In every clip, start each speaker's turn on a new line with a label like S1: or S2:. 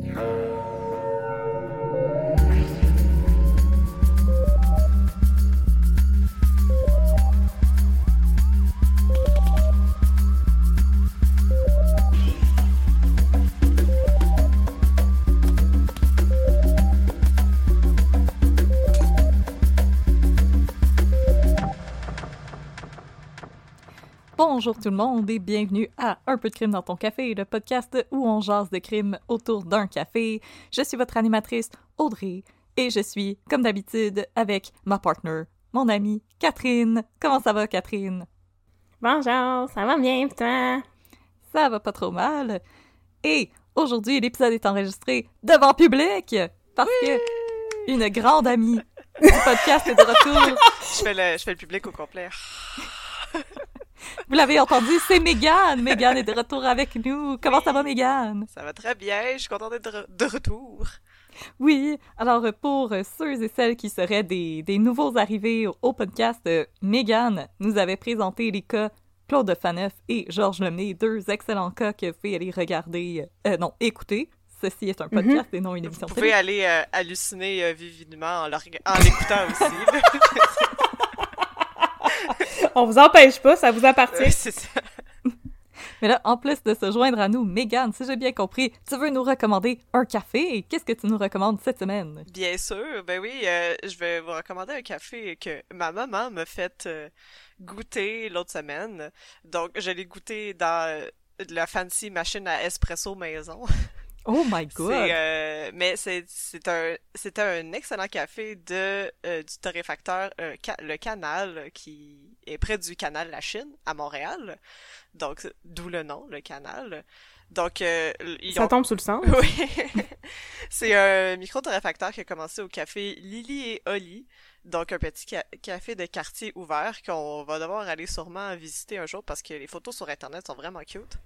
S1: people
S2: Bonjour tout le monde et bienvenue à Un peu de crime dans ton café, le podcast où on jase de crime autour d'un café. Je suis votre animatrice Audrey et je suis, comme d'habitude, avec ma partner, mon amie Catherine. Comment ça va, Catherine?
S3: Bonjour, ça va bien, toi?
S2: Ça va pas trop mal. Et aujourd'hui, l'épisode est enregistré devant public parce que une grande amie du podcast est de retour.
S4: Je fais le, je fais le public au complet.
S2: Vous l'avez entendu, c'est Mégane. Mégane est de retour avec nous. Comment ça va, Mégane?
S4: Ça va très bien, je suis contente d'être de- de retour.
S2: Oui, alors pour ceux et celles qui seraient des, des nouveaux arrivés au, podcast, Mégane nous avait présenté les cas Claude Faneuf et Georges Lemay, deux excellents cas que vous pouvez aller regarder, euh, non, écouter. Ceci est un podcast et non une émission
S4: Vous pouvez aller euh, halluciner euh, vivement en l'écoutant aussi.
S3: On vous empêche pas, ça vous appartient.
S4: Ouais, c'est ça.
S2: Mais là, en plus de se joindre à nous, Mégane, si j'ai bien compris, tu veux nous recommander un café. Qu'est-ce que tu nous recommandes cette semaine?
S4: Bien sûr, ben oui, euh, je vais vous recommander un café que ma maman m'a fait euh, goûter l'autre semaine. Donc, je l'ai goûté dans euh, la fancy machine à espresso maison.
S2: Oh my god!
S4: C'est, euh, mais c'est c'est un c'était un excellent café de euh, du torréfacteur euh, Ca- le Canal qui est près du canal La Chine à Montréal. Donc d'où le nom le Canal. Donc euh, ils
S3: Ça
S4: ont
S3: tombe sous le sang.
S4: oui. c'est un micro-torréfacteur qui a commencé au café Lily et Oli. Donc un petit ca- café de quartier ouvert qu'on va devoir aller sûrement visiter un jour parce que les photos sur internet sont vraiment cute.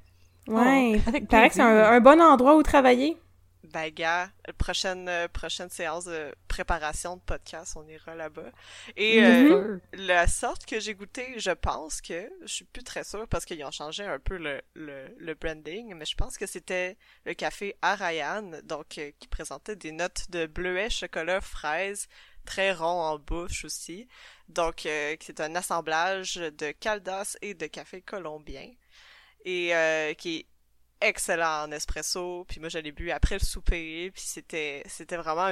S3: Ouais.
S2: Oh, avec
S3: paraît que c'est un, un bon endroit où travailler.
S4: Ben, gars, prochaine, euh, prochaine séance de préparation de podcast, on ira là-bas. Et euh, la sorte que j'ai goûté, je pense que, je suis plus très sûre parce qu'ils ont changé un peu le, le, le branding, mais je pense que c'était le café Arayan, donc euh, qui présentait des notes de bleuet, chocolat, fraise, très rond en bouche aussi. Donc, euh, c'est un assemblage de caldas et de café colombien. Et euh, qui est excellent en espresso. Puis moi, je l'ai bu après le souper. Puis c'était vraiment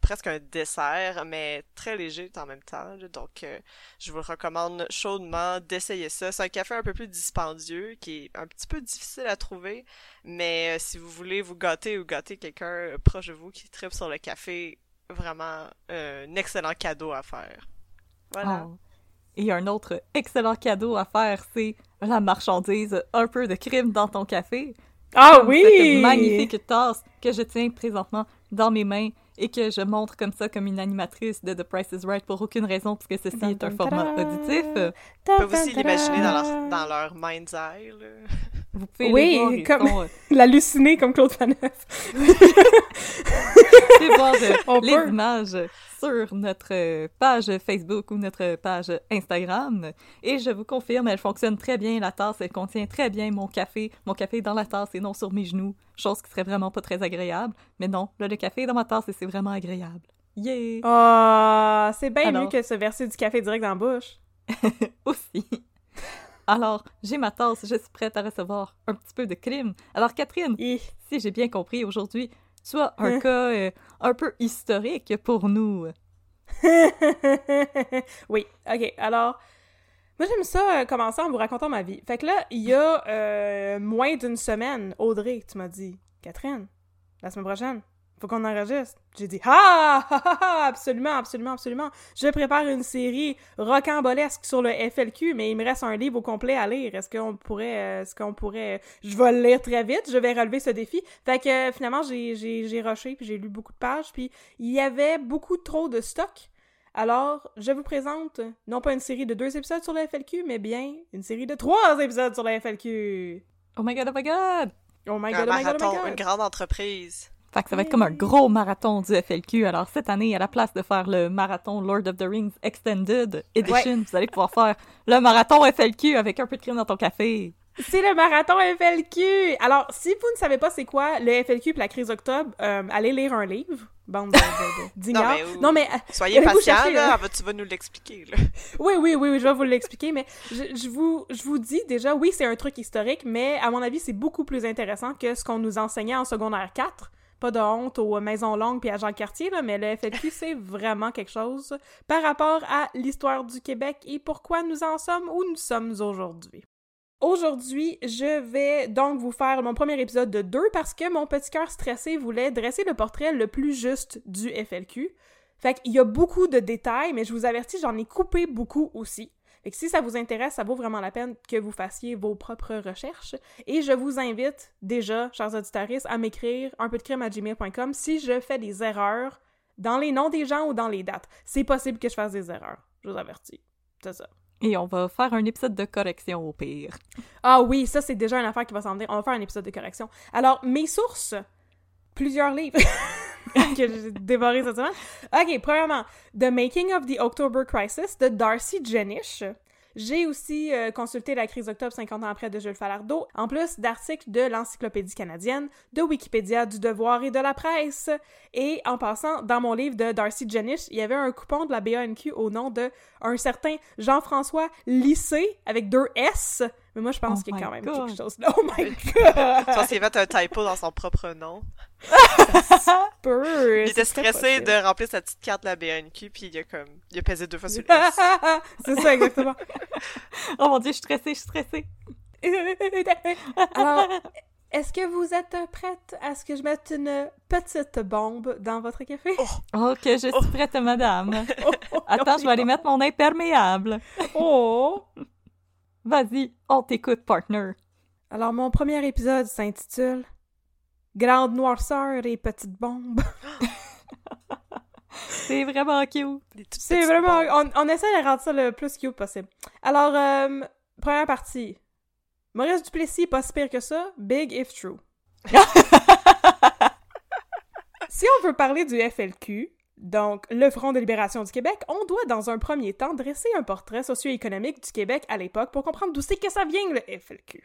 S4: presque un dessert, mais très léger en même temps. Donc, euh, je vous recommande chaudement d'essayer ça. C'est un café un peu plus dispendieux, qui est un petit peu difficile à trouver. Mais euh, si vous voulez vous gâter ou gâter quelqu'un proche de vous qui tripe sur le café, vraiment un excellent cadeau à faire. Voilà.
S2: Oh. Et un autre excellent cadeau à faire, c'est la marchandise un peu de crime dans ton café.
S3: Ah
S2: Comme
S3: oui!
S2: Cette magnifique tasse que je tiens présentement dans mes mains et que je montre comme ça comme une animatrice de The Price is Right pour aucune raison puisque ceci est un format auditif.
S4: Vous pouvez aussi l'imaginer dans leur, dans leur mind's eye. là.
S2: Vous pouvez
S3: Oui,
S2: les voir, ils
S3: comme-
S2: sont, euh,
S3: L'halluciné comme Claude Faneuf.
S2: Pouvez voir euh,
S3: On
S2: les
S3: peut.
S2: images sur notre page Facebook ou notre page Instagram. Et je vous confirme, elle fonctionne très bien, la tasse. Elle contient très bien mon café. Mon café est dans la tasse et non sur mes genoux. Chose qui serait vraiment pas très agréable. Mais non, là, le café est dans ma tasse et c'est vraiment agréable. Yeah!
S3: Ah, c'est bien
S2: Alors?
S3: mieux que se verser du café direct dans la bouche.
S2: Aussi. Alors, j'ai ma tasse, je suis prête à recevoir un petit peu de crime. Alors, Catherine, si j'ai bien compris aujourd'hui, as un
S3: Hein?
S2: cas euh, un peu historique pour nous.
S3: oui, ok. Alors, moi j'aime ça euh, commencer en vous racontant ma vie. Fait que là, il y a euh, moins d'une semaine, Audrey, tu m'as dit, Catherine, la semaine prochaine, faut qu'on enregistre. J'ai dit, ah, ah, ah, ah, absolument, absolument, absolument. Je prépare une série rocambolesque sur le FLQ, mais il me reste un livre au complet à lire. Est-ce qu'on pourrait, euh, est-ce qu'on pourrait, je vais le lire très vite, je vais relever ce défi. Fait que euh, finalement, j'ai, j'ai, j'ai rushé, puis j'ai lu beaucoup de pages, puis il y avait beaucoup trop de stock. Alors, je vous présente non pas une série de deux épisodes sur le FLQ, mais bien une série de trois épisodes sur le FLQ.
S2: Oh my god, oh my god!
S3: Oh my
S4: un
S3: god, oh my god, oh my god.
S4: une grande entreprise.
S2: Fait que ça va être comme un gros marathon du FLQ. Alors, cette année, à la place de faire le marathon Lord of the Rings Extended Edition, vous allez pouvoir faire le marathon FLQ avec un peu de crème dans ton café.
S3: C'est le marathon FLQ! Alors, si vous ne savez pas c'est quoi le FLQ puis la crise d'octobre, euh, allez lire un livre. Bande de- de- de- d'ignores.
S4: mais où-
S3: non, mais... euh,
S4: Soyez
S3: cherchez,
S4: là, va- tu vas nous l'expliquer, là.
S3: Oui, oui, oui, oui, je vais vous l'expliquer, mais je, je vous, je vous dis déjà, oui, c'est un truc historique, mais à mon avis, c'est beaucoup plus intéressant que ce qu'on nous enseignait en secondaire 4. Pas de honte aux Maisons Longues puis à Jean Cartier, là, mais le FLQ, c'est vraiment quelque chose par rapport à l'histoire du Québec et pourquoi nous en sommes où nous sommes aujourd'hui. Aujourd'hui, je vais donc vous faire mon premier épisode de deux parce que mon petit cœur stressé voulait dresser le portrait le plus juste du FLQ. Fait qu'il y a beaucoup de détails, mais je vous avertis, j'en ai coupé beaucoup aussi. Que si ça vous intéresse, ça vaut vraiment la peine que vous fassiez vos propres recherches. Et je vous invite déjà, chers auditeurs, à m'écrire un peu de crime à gmail.com si je fais des erreurs dans les noms des gens ou dans les dates. C'est possible que je fasse des erreurs. Je vous avertis. C'est ça.
S2: Et on va faire un épisode de correction au pire.
S3: Ah oui, ça c'est déjà une affaire qui va s'en venir. On va faire un épisode de correction. Alors, mes sources, plusieurs livres que j'ai dévorés cette. Ok, premièrement, The Making of the October Crisis de Darcy Jenish. J'ai aussi euh, consulté La crise d'octobre 50 ans après de Jules Falardeau, en plus d'articles de l'Encyclopédie canadienne, de Wikipédia, du Devoir et de la presse. Et en passant, dans mon livre de Darcy Jenish, il y avait un coupon de la BANQ au nom de un certain Jean-François Lycée avec deux S. Mais moi, je pense
S2: Oh
S3: qu'il y a
S2: my
S3: quand même
S2: God.
S3: quelque chose là. Oh my god!
S4: Ça s'est fait un typo dans son propre nom. Il était stressé de remplir sa petite carte de la BNQ, puis il a comme, il a pesé deux fois sur le S.
S3: c'est ça, exactement.
S2: Oh mon dieu, je suis stressée, je suis stressée.
S3: Alors, est-ce que vous êtes prête à ce que je mette une petite bombe dans votre café?
S2: Oh, que je suis prête, madame.
S3: Oh,
S2: Attends, je vais aller mettre mon imperméable.
S3: Oh!
S2: Vas-y, on t'écoute, partner.
S3: Alors, mon premier épisode s'intitule Grande noirceur et petite bombe.
S2: C'est vraiment cute.
S3: C'est
S4: petites
S3: vraiment. on essaie de rendre ça le plus cute possible. Alors, euh, première partie. Maurice Duplessis, pas si pire que ça. Big if true. si on veut parler du FLQ, donc le Front de libération du Québec, on doit dans un premier temps dresser un portrait socio-économique du Québec à l'époque pour comprendre d'où c'est que ça vient le FLQ.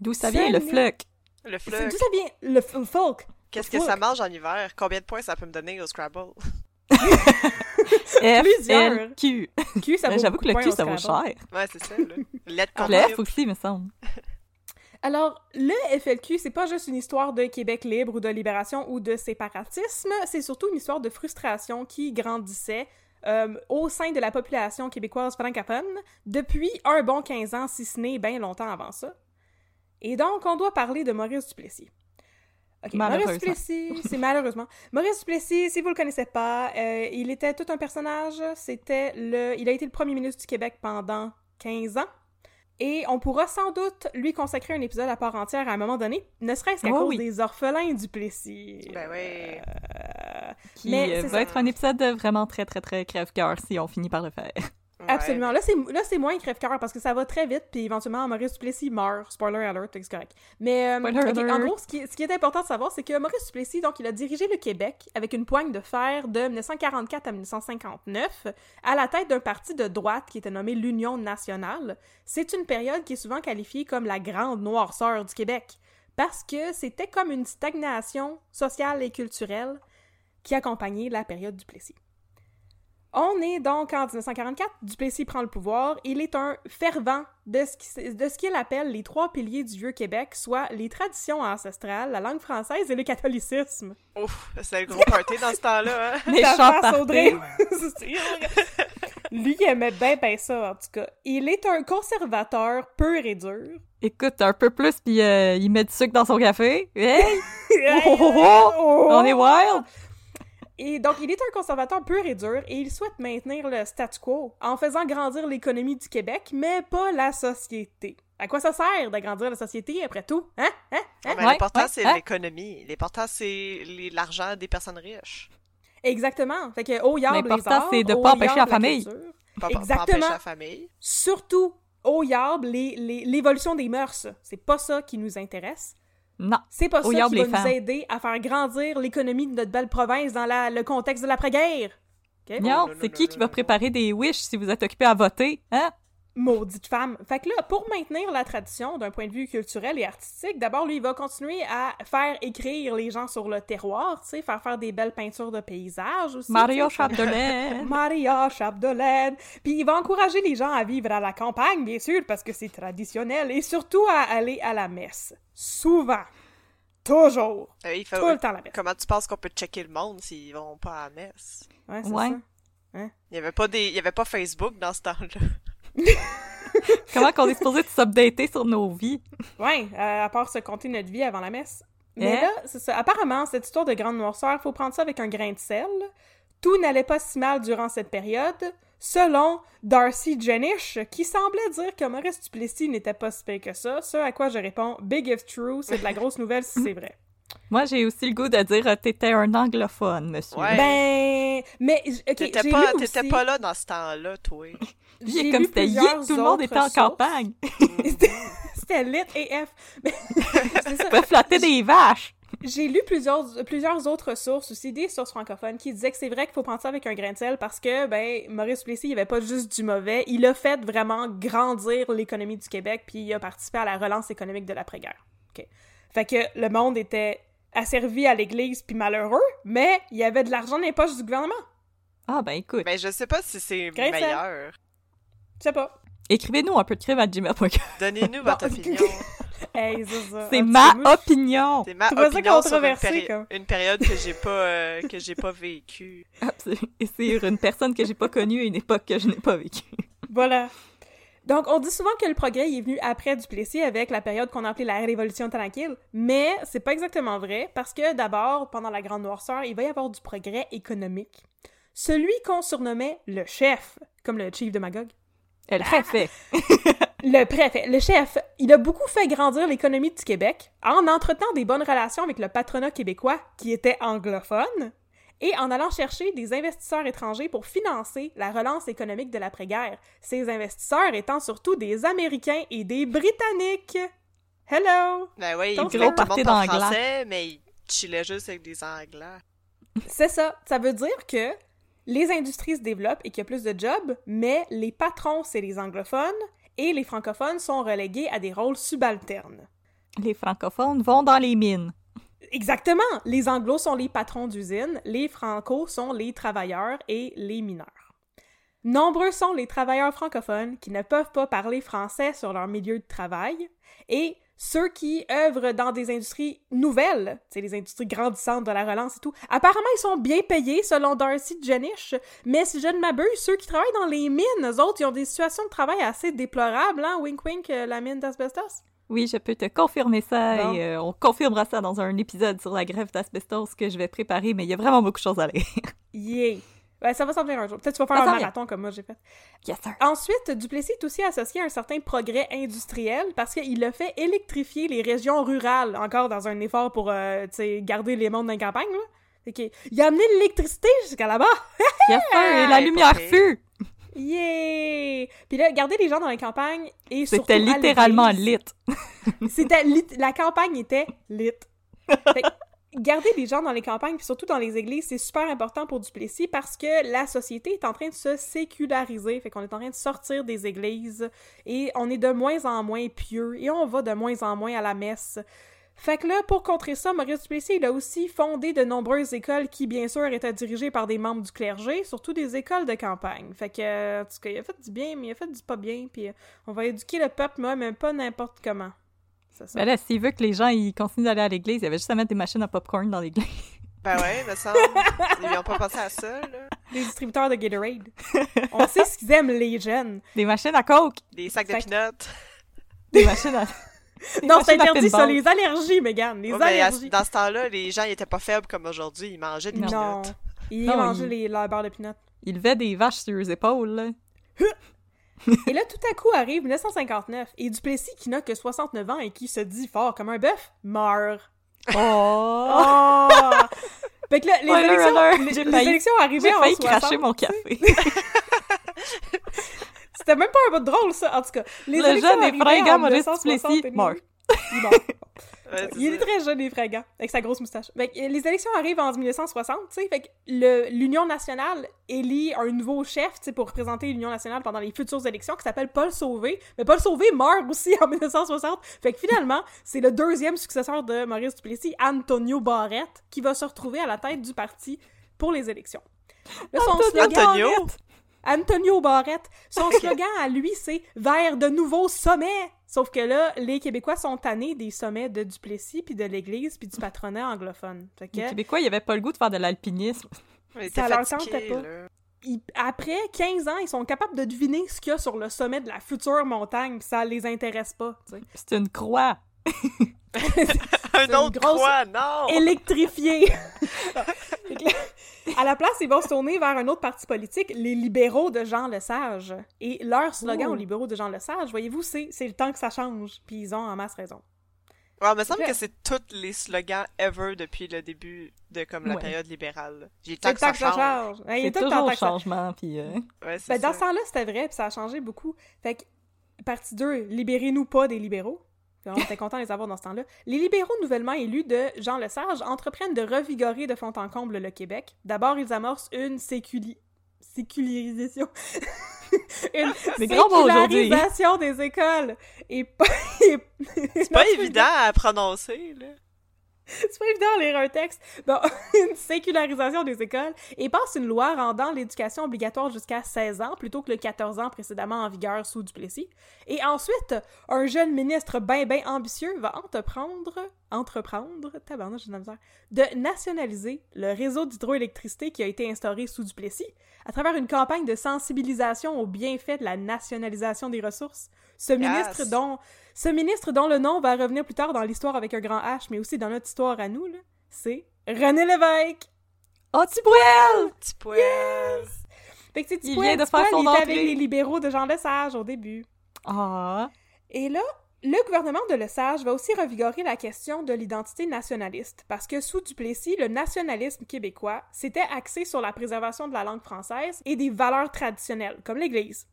S2: D'où ça vient, le
S3: vient-
S2: fluck?
S4: Le
S3: C'est-
S4: flug.
S3: D'où ça vient le, folk?
S4: Qu'est-ce
S3: le
S4: que ça mange en hiver? Combien de points ça peut me donner au Scrabble?
S2: F. L, Q.
S3: Q, ça vaut
S2: J'avoue que le Q, ça vaut cher.
S4: Ouais, c'est ça, là. Lettre
S2: Le
S4: complète.
S2: F aussi, me semble.
S3: Alors, le FLQ, c'est pas juste une histoire de Québec libre ou de libération ou de séparatisme, c'est surtout une histoire de frustration qui grandissait euh, au sein de la population québécoise francophone depuis un bon 15 ans, si ce n'est bien longtemps avant ça. Et donc, on doit parler de Maurice Duplessis. Maurice. Duplessis, c'est malheureusement. Maurice Duplessis, si vous le connaissez pas, euh, il était tout un personnage. C'était le, il a été le premier ministre du Québec pendant 15 ans. Et on pourra sans doute lui consacrer un épisode à part entière à un moment donné, ne serait-ce qu'à
S2: Oh
S3: cause
S2: oui.
S3: des orphelins du Plessis.
S4: Ben oui.
S3: Euh,
S2: Qui
S3: Mais
S2: euh, va
S3: ça.
S2: être un épisode vraiment très, très, très crève-cœur si on finit par le faire.
S4: Ouais.
S3: Absolument. Là, c'est là c'est moins crève-cœur parce que ça va très vite, puis éventuellement, Maurice Duplessis meurt. Spoiler alert, c'est correct. Mais, euh, en gros, ce qui, ce qui est important de savoir, c'est que Maurice Duplessis, donc, il a dirigé le Québec avec une poigne de fer de 1944 à 1959 à la tête d'un parti de droite qui était nommé l'Union nationale. C'est une période qui est souvent qualifiée comme la grande noirceur du Québec parce que c'était comme une stagnation sociale et culturelle qui accompagnait la période du Plessis. On est donc en 1944, Duplessis prend le pouvoir. Il est un fervent de ce qu'il appelle les trois piliers du Vieux-Québec, soit les traditions ancestrales, la langue française et le catholicisme.
S4: Ouf, c'est le gros party dans ce temps-là. Hein?
S2: Les chants.
S3: Lui, il aimait bien, bien ça, en tout cas. Il est un conservateur pur et dur.
S2: Écoute, un peu plus, puis euh, il met du sucre dans son café. Hey! Oh, oh, oh,
S3: Oh!
S2: On est wild!
S3: Et donc, il est un conservateur pur et dur et il souhaite maintenir le statu quo en faisant grandir l'économie du Québec, mais pas la société. À quoi ça sert d'agrandir la société après tout? Hein? Hein?
S4: Ah, mais
S2: Ouais,
S4: L'important,
S2: ouais,
S4: c'est
S2: hein?
S4: l'économie. L'important, c'est l'argent des personnes riches.
S3: Exactement. Fait que, au yard les
S2: L'important,
S3: arts,
S2: c'est de
S3: au
S2: pas empêcher la famille.
S4: Pas, pas- pas
S3: Exactement.
S4: empêcher la famille.
S3: Surtout, au yard, les- les- l'évolution des mœurs. C'est pas ça qui nous intéresse.
S2: Non.
S3: C'est pas
S2: Au
S3: ça qui va
S2: les
S3: nous
S2: femmes.
S3: aider à faire grandir l'économie de notre belle province dans la- le contexte de l'après-guerre.
S2: Non,
S4: non,
S2: c'est
S4: non,
S2: qui
S4: non,
S2: qui
S4: non,
S2: va
S4: non.
S2: préparer des wish si vous êtes occupé à voter? Hein?
S3: Maudite femme. Fait que là, pour maintenir la tradition d'un point de vue culturel et artistique, d'abord, lui, il va continuer à faire écrire les gens sur le terroir, tu sais, faire faire des belles peintures de paysages aussi.
S2: Mario. Chapdelaine.
S3: Maria Chapdelaine. Puis il va encourager les gens à vivre à la campagne, bien sûr, parce que c'est traditionnel, et surtout à aller à la messe. Souvent. Toujours.
S4: Euh, il faut-
S3: Tout le temps à la messe.
S4: Comment tu penses qu'on peut checker le monde s'ils vont pas à la messe?
S3: Ouais, c'est
S2: Ouais.
S3: ça.
S4: Il y avait pas des, il y avait pas Facebook dans ce temps-là.
S2: Comment qu'on est supposé de s'updater sur nos vies?
S3: Ouais, euh, à part se compter notre vie avant la messe. Mais
S2: Hein?
S3: là, c'est ça. Apparemment, cette histoire de grande noirceur, faut prendre ça avec un grain de sel. Tout n'allait pas si mal durant cette période, selon Darcy Jenish, qui semblait dire que Maurice Duplessis n'était pas si pire que ça. Ce à quoi je réponds, big if true, c'est de la grosse nouvelle si c'est vrai.
S2: Moi, j'ai aussi le goût de dire euh, t'étais un anglophone, monsieur.
S4: Ouais.
S3: Ben, mais ok,
S4: T'étais
S3: j'ai
S4: pas,
S3: lu
S4: t'étais
S3: aussi-
S4: pas là dans ce temps-là, toi.
S2: Lui,
S3: j'ai
S2: comme c'était
S3: plusieurs
S2: tout le monde était en
S3: sources.
S2: campagne.
S3: C'était lit c'est ça.
S2: Tu peux flatter des vaches.
S3: J'ai lu plusieurs, plusieurs autres sources aussi, des sources francophones, qui disaient que c'est vrai qu'il faut prendre ça avec un grain de sel parce que, ben, Maurice Plessis, il avait pas juste du mauvais, il a fait vraiment grandir l'économie du Québec, puis il a participé à la relance économique de l'après-guerre. OK. Fait que le monde était asservi à l'église puis malheureux, mais il y avait de l'argent dans les poches du gouvernement.
S2: Ah, ben écoute,
S4: Mais je sais pas si c'est meilleur.
S3: Je sais pas.
S2: écrivez-nous un peu de crime à gmail.com.
S4: Donnez-nous votre opinion.
S3: Hey, c'est
S2: ma opinion.
S4: C'est ma
S3: C'est pas ça
S4: opinion sur une,
S3: controversé,
S4: péri-
S3: comme.
S4: une période que j'ai pas, euh, que j'ai pas vécue.
S2: Absolument. Et c'est une personne que j'ai pas connue à une époque que je n'ai pas vécue.
S3: Voilà. Donc, on dit souvent que le progrès est venu après Duplessis avec la période qu'on a appelée la Révolution tranquille, mais c'est pas exactement vrai parce que d'abord, pendant la Grande Noirceur, il va y avoir du progrès économique. Celui qu'on surnommait le chef, comme le chief de Magog.
S2: Elle a fait.
S3: Le préfet, le chef, il a beaucoup fait grandir l'économie du Québec en entretenant des bonnes relations avec le patronat québécois qui était anglophone et en allant chercher des investisseurs étrangers pour financer la relance économique de l'après-guerre. Ces investisseurs étant surtout des Américains et des Britanniques. Hello!
S4: Ben ouais,
S3: Donc,
S4: il
S3: gros
S4: parle
S2: d'anglais.
S4: français, mais il chillait juste avec des anglais.
S3: C'est ça. Ça veut dire que les industries se développent et qu'il y a plus de jobs, mais les patrons, c'est les anglophones et les francophones sont relégués à des rôles subalternes.
S2: Les francophones vont dans les mines.
S3: Exactement! Les anglos sont les patrons d'usine, les francos sont les travailleurs et les mineurs. Nombreux sont les travailleurs francophones qui ne peuvent pas parler français sur leur milieu de travail et ceux qui œuvrent dans des industries nouvelles, c'est les industries grandissantes de la relance et tout. Apparemment, ils sont bien payés selon Darcy Jenish, mais si je ne m'abuse, ceux qui travaillent dans les mines, eux autres, ils ont des situations de travail assez déplorables, hein? Wink wink, euh, la mine d'asbestos.
S2: Oui, je peux te confirmer ça
S3: Bon.
S2: et euh, on confirmera ça dans un épisode sur la grève d'asbestos que je vais préparer, mais il y a vraiment beaucoup de choses à lire.
S3: Yeah! Ça va s'en venir un jour. Peut-être tu vas faire
S2: Ça
S3: un marathon comme moi j'ai fait.
S2: yes, sir.
S3: Ensuite, Duplessis est aussi associé à un certain progrès industriel parce qu'il a fait électrifier les régions rurales, encore dans un effort pour euh, garder les mondes dans les campagnes. Là. Il a amené l'électricité jusqu'à là-bas.
S2: Yes, sir. Et la lumière fut.
S3: Yeah! Puis là, garder les gens dans les campagnes et surtout
S2: C'était littéralement lit.
S3: C'était lit- la campagne était lit. Fait que garder les gens dans les campagnes, puis surtout dans les églises, c'est super important pour Duplessis parce que la société est en train de se séculariser. Fait qu'on est en train de sortir des églises et on est de moins en moins pieux et on va de moins en moins à la messe. Fait que là, pour contrer ça, Maurice Duplessis, il a aussi fondé de nombreuses écoles qui, bien sûr, étaient dirigées par des membres du clergé, surtout des écoles de campagne. Fait que, euh, en tout cas, il a fait du bien, mais il a fait du pas bien, puis euh, on va éduquer le peuple, moi, mais pas n'importe comment. C'est ça.
S2: Ben là, s'il veut que les gens ils continuent d'aller à l'église, il y avait juste à mettre des machines à popcorn dans l'église.
S4: Ben ouais, me semble. Ils ont pas pensé à ça, là.
S3: Les distributeurs de Gatorade. on sait ce qu'ils aiment, les jeunes.
S2: Des machines à coke!
S4: Des sacs de
S3: Fait que-
S4: peanuts.
S2: Des machines à...
S3: Non, c'est interdit, ça, les allergies, Megan, les
S4: Ouais, mais à-
S3: allergies.
S4: dans ce temps-là, les gens ils étaient pas faibles comme aujourd'hui. Ils mangeaient des
S3: Non.
S4: peanuts.
S3: Ils
S2: Non,
S3: mangeaient
S2: il-
S3: les, la beurre de peanut.
S2: Il levait des vaches sur les épaules, là.
S3: Et là, tout à coup arrive 1959, et Duplessis, qui n'a que 69 ans et qui se dit fort comme un bœuf, meurt.
S2: Oh!
S3: Oh! fait que là, les élections, les,
S2: j'ai
S3: les
S2: failli-
S3: élections arrivaient
S2: J'ai
S3: en
S2: failli
S3: 60.
S2: cracher mon café.
S3: C'était même pas un de drôle, ça, en tout cas. Les
S2: Le
S3: élections
S2: jeune et fringant
S3: en
S2: Maurice
S3: 1960
S2: Duplessis meurt.
S3: Il meurt.
S4: Ouais,
S3: Il est très jeune et fringant, avec sa grosse moustache. Fait que, les élections arrivent en 1960, tu sais, fait que le- l'Union nationale élit un nouveau chef, tu sais, pour représenter l'Union nationale pendant les futures élections, qui s'appelle Paul Sauvé. Mais Paul Sauvé meurt aussi en 1960. Fait que finalement, c'est le deuxième successeur de Maurice Duplessis, Antonio Barrette, qui va se retrouver à la tête du parti pour les élections. Là, son slogan-
S4: Antonio?
S3: Antonio Barrette. Son slogan à lui, c'est vers de nouveaux sommets. Sauf que là, les Québécois sont tannés des sommets de Duplessis, puis de l'Église, puis du patronat anglophone. Fait que,
S2: Les Québécois, ils avaient pas le goût de faire de l'alpinisme.
S3: Ça leur tentait pas.
S4: là.
S3: après 15 ans, ils sont capables de deviner ce qu'il y a sur le sommet de la future montagne, puis ça les intéresse pas.
S2: C'est une croix.
S4: Un autre
S3: grosse-
S4: croix, non!
S3: électrifié. À la place, ils vont se tourner vers un autre parti politique, les libéraux de Jean Lesage. Et leur slogan aux libéraux de Jean Lesage, voyez-vous, c'est c'est le temps que ça change. Puis ils ont en masse raison.
S4: Ouais, il me semble
S3: Fait-
S4: que c'est tous les slogans ever depuis le début de comme la
S2: Ouais.
S4: période libérale. J'ai le
S3: C'est
S4: temps
S3: le
S4: que
S3: temps
S4: ça
S3: que ça
S4: change.
S3: change. Ouais, il est
S2: C'est
S3: tout le
S2: toujours
S3: ça-
S2: changement, puis... euh,
S4: Ouais,
S3: Ben, dans ce temps-là, c'était vrai, puis ça a changé beaucoup. Fait que, partie 2, libérez-nous pas des libéraux. On était content de les avoir dans ce temps-là. Les libéraux nouvellement élus de Jean Lesage entreprennent de revigorer de fond en comble le Québec. D'abord, ils amorcent une séculi... sécularisation. une sécularisation des écoles. Et pas...
S4: C'est pas évident à prononcer, là.
S3: c'est pas évident de lire un texte. Bon, une sécularisation des écoles et passe une loi rendant l'éducation obligatoire jusqu'à 16 ans plutôt que le 14 ans précédemment en vigueur sous Duplessis. Et ensuite, un jeune ministre bien ben ambitieux va entreprendre, entreprendre, tabarnak, j'ai de misère, de nationaliser le réseau d'hydroélectricité qui a été instauré sous Duplessis à travers une campagne de sensibilisation aux bienfaits de la nationalisation des ressources. Ce ministre dont ce ministre dont le nom va revenir plus tard dans l'histoire avec un grand H, mais aussi dans notre histoire à nous, c'est René Lévesque.
S2: Oh, Tibouel!
S4: Petit poil.
S3: Fait que,
S2: Il vient de faire son
S3: il était avec les libéraux de Jean Lesage au début.
S2: Ah!
S3: Et là, le gouvernement de Lesage va aussi revigorer la question de l'identité nationaliste, parce que sous Duplessis, le nationalisme québécois s'était axé sur la préservation de la langue française et des valeurs traditionnelles, comme l'Église.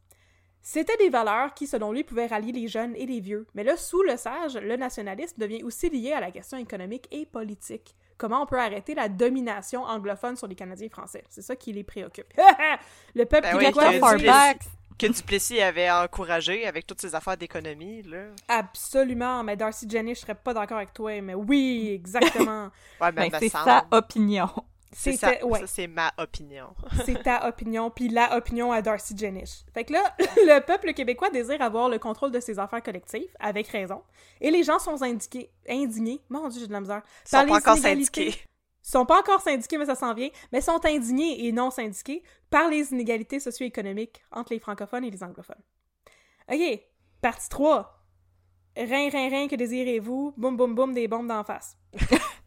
S3: C'était des valeurs qui, selon lui, pouvaient rallier les jeunes et les vieux. Mais là, sous le sage, le nationalisme devient aussi lié à la question économique et politique. Comment on peut arrêter la domination anglophone sur les Canadiens français? C'est ça qui les préoccupe. le peuple
S4: Ben
S3: québécois...
S2: back.
S4: Que Duplessis avait encouragé avec toutes ses affaires d'économie, là.
S3: Absolument, mais Darcy Jenny, je serais pas d'accord avec toi, mais oui, exactement.
S4: Ouais,
S2: Ben,
S4: ben,
S2: c'est sa opinion.
S4: C'est ça,
S3: ouais.
S4: ça, c'est ma opinion.
S3: C'est ta opinion, puis la opinion à Darcy Jenish. Fait que là, le peuple québécois désire avoir le contrôle de ses affaires collectives, avec raison, et les gens sont indiqués, indignés, mon dieu, j'ai de la misère,
S4: Ils sont pas encore syndiqués.
S3: sont pas encore syndiqués, mais ça s'en vient, mais sont indignés et non syndiqués par les inégalités socio-économiques entre les francophones et les anglophones. OK, partie 3. Rien, rien, rien, que désirez-vous? Boum, boum, boum, des bombes d'en face.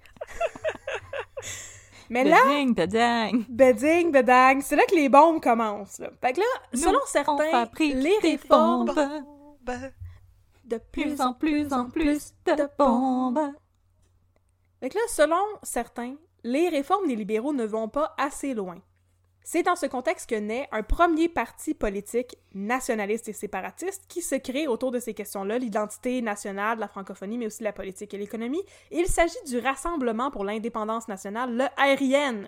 S3: mais là,
S2: Ding, ding.
S3: beding, bedang, c'est là que les bombes commencent. Là. Fait que là, selon
S2: Nous,
S3: certains, les réformes
S2: bombes.
S3: De
S2: Plus en plus en plus de bombes.
S3: Fait que là, selon certains, les réformes des libéraux ne vont pas assez loin. C'est dans ce contexte que naît un premier parti politique nationaliste et séparatiste qui se crée autour de ces questions-là, l'identité nationale, la francophonie, mais aussi la politique et l'économie. Il s'agit du Rassemblement pour l'indépendance nationale, le RIN.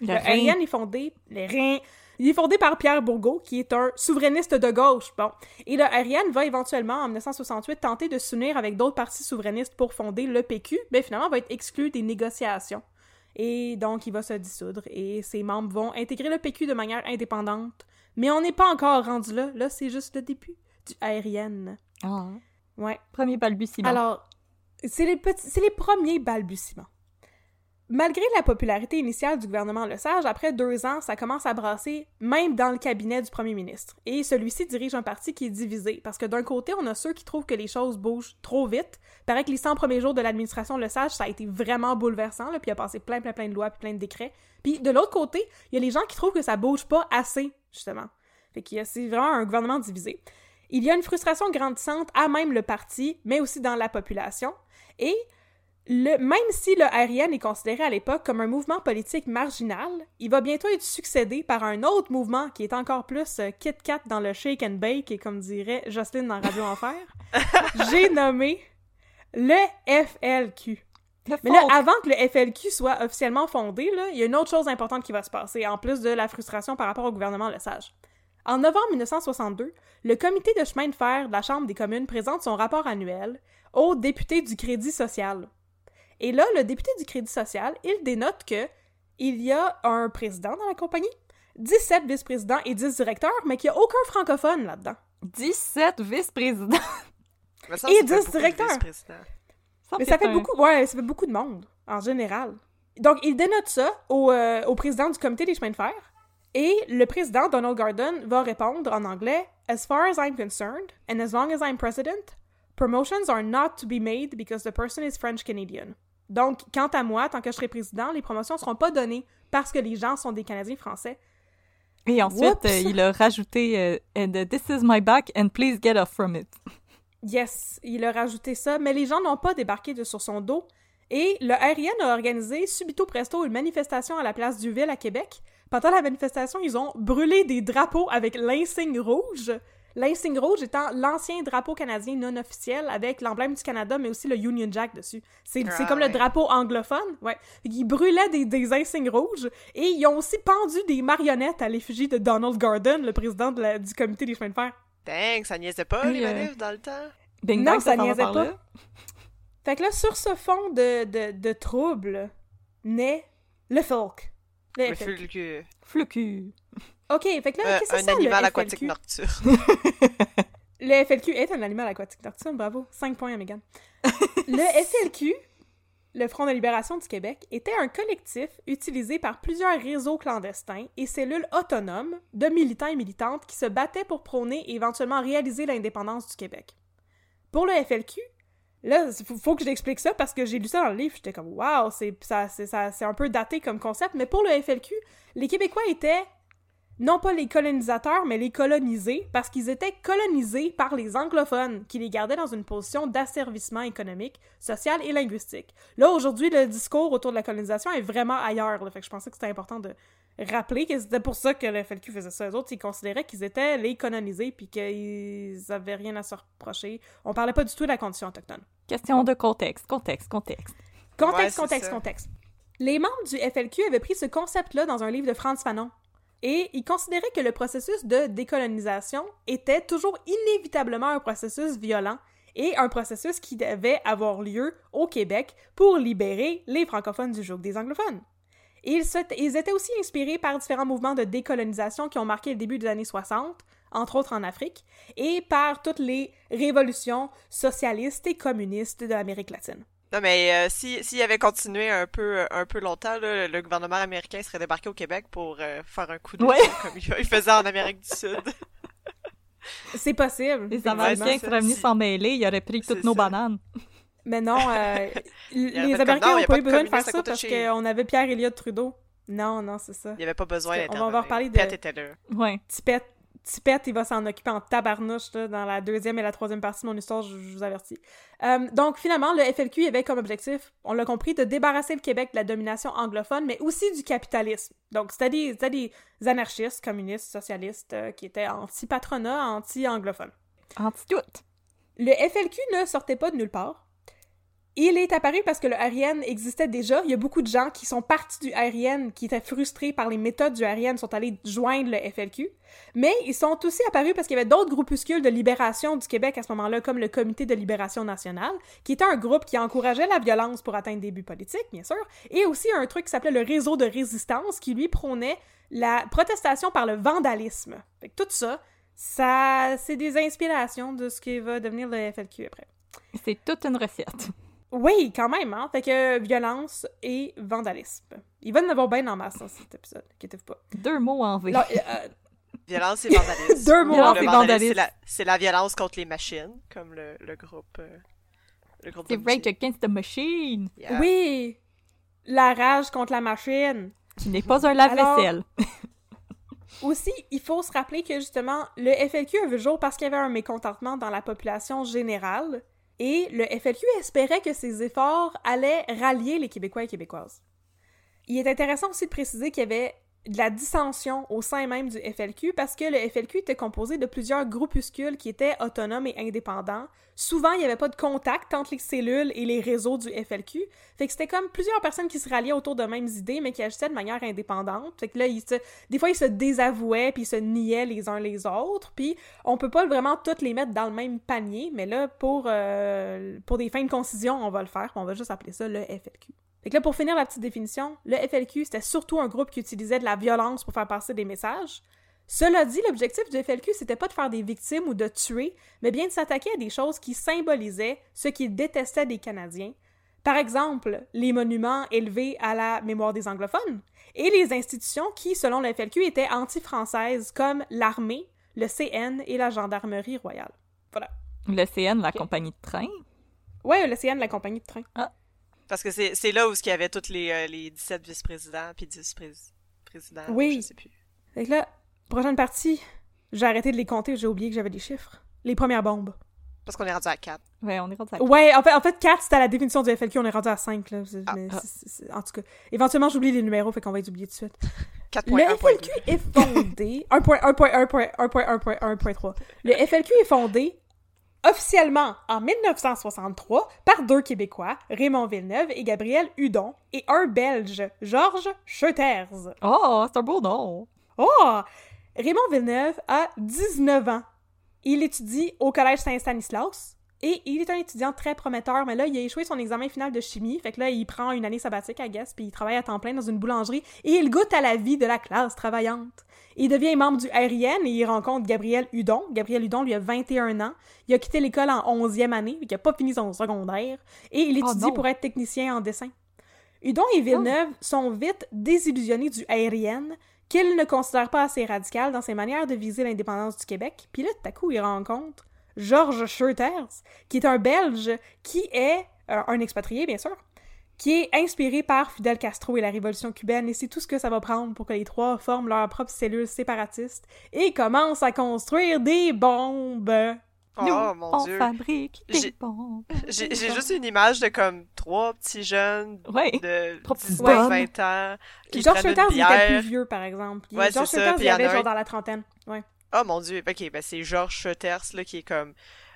S3: Le
S2: Le
S3: RIN est fondé, le RIN, Il est fondé par Pierre Bourgault, qui est un souverainiste de gauche. Bon. Et le RN va éventuellement, en 1968, tenter de s'unir avec d'autres partis souverainistes pour fonder le PQ, mais finalement va être exclu des négociations. Et donc, il va se dissoudre et ses membres vont intégrer le PQ de manière indépendante. Mais on n'est pas encore rendu là. Là, c'est juste le début du RN.
S2: Ah.
S3: Ouais.
S2: Premier balbutiement.
S3: Alors, c'est les, petits, c'est les premiers balbutiements. Malgré la popularité initiale du gouvernement Lesage, après deux ans, ça commence à brasser, même dans le cabinet du premier ministre. Et celui-ci dirige un parti qui est divisé, parce que d'un côté, on a ceux qui trouvent que les choses bougent trop vite. Paraît que les 100 premiers jours de l'administration Lesage, ça a été vraiment bouleversant, puis il a passé plein, plein, plein de lois, puis plein de décrets. Puis de l'autre côté, il y a les gens qui trouvent que ça bouge pas assez, justement. Fait a, c'est vraiment un gouvernement divisé. Il y a une frustration grandissante à même le parti, mais aussi dans la population. Et le, même si le RN est considéré à l'époque comme un mouvement politique marginal, il va bientôt être succédé par un autre mouvement qui est encore plus euh, Kit Kat dans le shake and bake, et comme dirait Jocelyne dans Radio Enfer. J'ai nommé le FLQ. Mais là, avant que le FLQ soit officiellement fondé, là, il y a une autre chose importante qui va se passer, en plus de la frustration par rapport au gouvernement Lesage. En novembre 1962, le comité de chemin de fer de la Chambre des communes présente son rapport annuel au député du Crédit social. Et là, le député du Crédit social, il dénote que il y a un président dans la compagnie, 17 vice-présidents et 10 directeurs, mais qu'il n'y a aucun francophone là-dedans.
S2: 17 vice-présidents.
S3: Et
S4: ça fait
S3: 10
S4: beaucoup de
S3: directeurs. Mais ça fait beaucoup, ouais, ça fait beaucoup de monde, en général. Donc, il dénote ça au, euh, au président du comité des chemins de fer. Et le président, Donald Gordon, va répondre en anglais As far as I'm concerned, and as long as I'm president, promotions are not to be made because the person is French-Canadian. Donc, quant à moi, tant que je serai président, les promotions ne seront pas données parce que les gens sont des Canadiens français.
S2: Et ensuite, euh, il a rajouté euh, And uh, this is my back and please get off from it.
S3: Yes, il a rajouté ça, mais les gens n'ont pas débarqué de sur son dos. Et le RN a organisé subito presto une manifestation à la place du Ville à Québec. Pendant la manifestation, ils ont brûlé des drapeaux avec l'insigne rouge. L'insigne rouge étant l'ancien drapeau canadien non officiel avec l'emblème du Canada, mais aussi le Union Jack dessus. C'est c'est
S4: Ah
S3: comme
S4: ouais.
S3: le drapeau anglophone, ouais. Qu'ils brûlaient des, des insignes rouges et ils ont aussi pendu des marionnettes à l'effigie de Donald Gordon, le président de la- du comité des chemins de fer.
S4: Dang, ça niaisait pas, les
S2: euh,
S4: manifs, dans le temps?
S2: Bing
S3: Non, ça niaisait pas.
S2: là.
S3: Fait que là, sur ce fond de, de, de troubles, naît le folk. Le
S4: Le.
S2: Flucu.
S3: OK, fait que là,
S4: Euh,
S3: qu'est-ce que
S4: un
S3: c'est
S4: animal
S3: le
S4: aquatique
S3: FLQ?
S4: nocturne.
S3: Le FLQ est un animal aquatique nocturne, bravo. 5 points à Megan. le FLQ, le Front de libération du Québec, était un collectif utilisé par plusieurs réseaux clandestins et cellules autonomes de militants et militantes qui se battaient pour prôner et éventuellement réaliser l'indépendance du Québec. Pour le FLQ, là, il faut, que j'explique ça parce que j'ai lu ça dans le livre, j'étais comme waouh, c'est un peu daté comme concept, mais pour le FLQ, les Québécois étaient non pas les colonisateurs, mais les colonisés, parce qu'ils étaient colonisés par les anglophones, qui les gardaient dans une position d'asservissement économique, social et linguistique. Là, aujourd'hui, le discours autour de la colonisation est vraiment ailleurs, là, fait que je pensais que c'était important de rappeler que c'était pour ça que le FLQ faisait ça. Les autres, ils considéraient qu'ils étaient les colonisés, puis qu'ils avaient rien à se reprocher. On parlait pas du tout de la condition autochtone.
S2: Question de contexte, contexte, contexte.
S3: Contexte,
S4: Ouais,
S3: contexte,
S4: ça.
S3: contexte. Les membres du FLQ avaient pris ce concept-là dans un livre de Franz Fanon. Et ils considéraient que le processus de décolonisation était toujours inévitablement un processus violent et un processus qui devait avoir lieu au Québec pour libérer les francophones du joug des anglophones. Ils, ils étaient aussi inspirés par différents mouvements de décolonisation qui ont marqué le début des années 60, entre autres en Afrique, et par toutes les révolutions socialistes et communistes de l'Amérique latine.
S4: Non, mais euh, si s'il avait continué un peu un peu longtemps, là, le gouvernement américain serait débarqué au Québec pour euh, faire un coup de
S2: Ouais.
S4: comme il il faisait en Amérique du Sud.
S3: C'est possible.
S2: Les. Américains seraient venus s'en mêler, ils auraient pris toutes nos
S4: ça.
S2: bananes.
S3: Mais non, euh, les Américains n'ont
S4: pas
S3: eu besoin de faire ça parce
S4: chez-
S3: qu'on avait Pierre Elliott Trudeau. Non, non, c'est ça.
S4: Il n'y avait pas besoin d'être
S3: qu'on va avoir reparler de-
S4: Pet était là.
S2: Ouais.
S3: Tipette, Tipette, il va s'en occuper en tabarnouche là, dans la deuxième et la troisième partie de mon histoire, je, je vous avertis. Euh, donc, finalement, le FLQ avait comme objectif, on l'a compris, de débarrasser le Québec de la domination anglophone, mais aussi du capitalisme. Donc, c'était des, des anarchistes, communistes, socialistes, euh, qui étaient anti-patronat, anti-anglophone.
S2: Anti-tout.
S3: Le FLQ ne sortait pas de nulle part. Il est apparu parce que le RN existait déjà. Il y a beaucoup de gens qui sont partis du RN, qui étaient frustrés par les méthodes du RN, sont allés joindre le FLQ. Mais ils sont aussi apparus parce qu'il y avait d'autres groupuscules de libération du Québec à ce moment-là, comme le Comité de libération nationale, qui était un groupe qui encourageait la violence pour atteindre des buts politiques, bien sûr, et aussi un truc qui s'appelait le Réseau de résistance, qui lui prônait la protestation par le vandalisme. Tout ça, ça, c'est des inspirations de ce qui va devenir le FLQ après.
S2: C'est toute une recette.
S3: Oui, quand même, hein? Fait que violence et vandalisme. Il va en avoir bien en masse dans cet épisode, inquiétez-vous pas.
S2: Deux mots en V.
S3: Non, euh,
S4: Violence et vandalisme.
S3: Deux mots
S2: Violence
S4: Le
S2: et
S4: vandalisme,
S2: vandalisme.
S4: C'est la, violence contre les machines, comme le, le groupe. euh, le groupe
S2: C'est Rage. Against the Machine,
S4: Yeah.
S3: Oui! La rage contre la machine.
S2: qui n'est pas un lave-vaisselle.
S3: Aussi, il faut se rappeler que justement, le FLQ a vu le jour parce qu'il y avait un mécontentement dans la population générale et le FLQ espérait que ses efforts allaient rallier les Québécois et Québécoises. Il est intéressant aussi de préciser qu'il y avait de la dissension au sein même du FLQ parce que le FLQ était composé de plusieurs groupuscules qui étaient autonomes et indépendants. Souvent, il n'y avait pas de contact entre les cellules et les réseaux du FLQ. Fait que c'était comme plusieurs personnes qui se ralliaient autour de mêmes idées, mais qui agissaient de manière indépendante. Fait que là, ils se... des fois, ils se désavouaient, puis ils se niaient les uns les autres. Puis on peut pas vraiment toutes les mettre dans le même panier, mais là, pour, euh, pour des fins de concision, on va le faire. On va juste appeler ça le FLQ. Fait que là, pour finir la petite définition, le FLQ, c'était surtout un groupe qui utilisait de la violence pour faire passer des messages. Cela dit, l'objectif du FLQ, c'était pas de faire des victimes ou de tuer, mais bien de s'attaquer à des choses qui symbolisaient ce qu'ils détestaient des Canadiens. Par exemple, les monuments élevés à la mémoire des anglophones, et les institutions qui, selon le FLQ, étaient anti-françaises, comme l'armée, le CN et la gendarmerie royale. Voilà.
S2: Le CN, la compagnie de train?
S3: Ouais, le CN, la compagnie de train.
S4: Parce que c'est c'est là où il y avait tous les, euh, les 17 vice-présidents puis 10 prés- présidents.
S3: Oui.
S4: Je sais plus.
S3: Fait que là, prochaine partie, j'ai arrêté de les compter, j'ai oublié que j'avais des chiffres. Les premières bombes.
S4: Parce qu'on est rendu à 4.
S2: Ouais, on est rendu à...
S3: Ouais, en fait, en fait 4, c'était la définition du FLQ, on est rendu à 5, là.
S4: Ah,
S3: mais c'est- c'est- en tout cas, éventuellement, j'oublie les numéros, fait qu'on va les oublier tout de suite.
S4: 4.1.
S3: Le FLQ est fondé... 1.1.1.1.3. Le FLQ est fondé officiellement en 1963 par deux Québécois, Raymond Villeneuve et Gabriel Hudon, et un Belge, Georges Scheuters.
S2: Oh, c'est un beau nom!
S3: Oh! Raymond Villeneuve a 19 ans. Il étudie au Collège Saint-Stanislas et il est un étudiant très prometteur, mais là, il a échoué son examen final de chimie, fait que là, il prend une année sabbatique, I guess, puis il travaille à temps plein dans une boulangerie et il goûte à la vie de la classe travaillante. Il devient membre du RIN et il rencontre Gabriel Hudon. Gabriel Hudon, lui, a 21 ans. Il a quitté l'école en 11e année, il n'a pas fini son secondaire, et il
S2: Oh
S3: étudie pour être technicien en dessin. Hudon et Villeneuve sont vite désillusionnés du RIN, qu'ils ne considèrent pas assez radical dans ses manières de viser l'indépendance du Québec. Puis là, tout à coup, ils rencontrent Georges Scheuters, qui est un Belge qui est euh, un expatrié, bien sûr, qui est inspiré par Fidel Castro et la révolution cubaine, et c'est tout ce que ça va prendre pour que les trois forment leur propre cellule séparatiste et commencent à construire des bombes.
S4: Oh
S2: Nous,
S4: mon
S2: on
S4: dieu.
S2: fabrique des
S4: J'ai-
S2: bombes.
S4: J'ai j'ai juste une image de comme trois petits jeunes
S2: Ouais.
S4: de
S2: Trois petits
S4: 19,
S2: bonhommes.
S4: 20 ans qui
S3: Georges il était plus vieux, par exemple. Il-
S4: Ouais,
S3: Georges
S4: puis
S3: il avait genre dans la trentaine. Ouais.
S4: Oh mon dieu, ok, ben c'est Georges Scheuters là qui est comme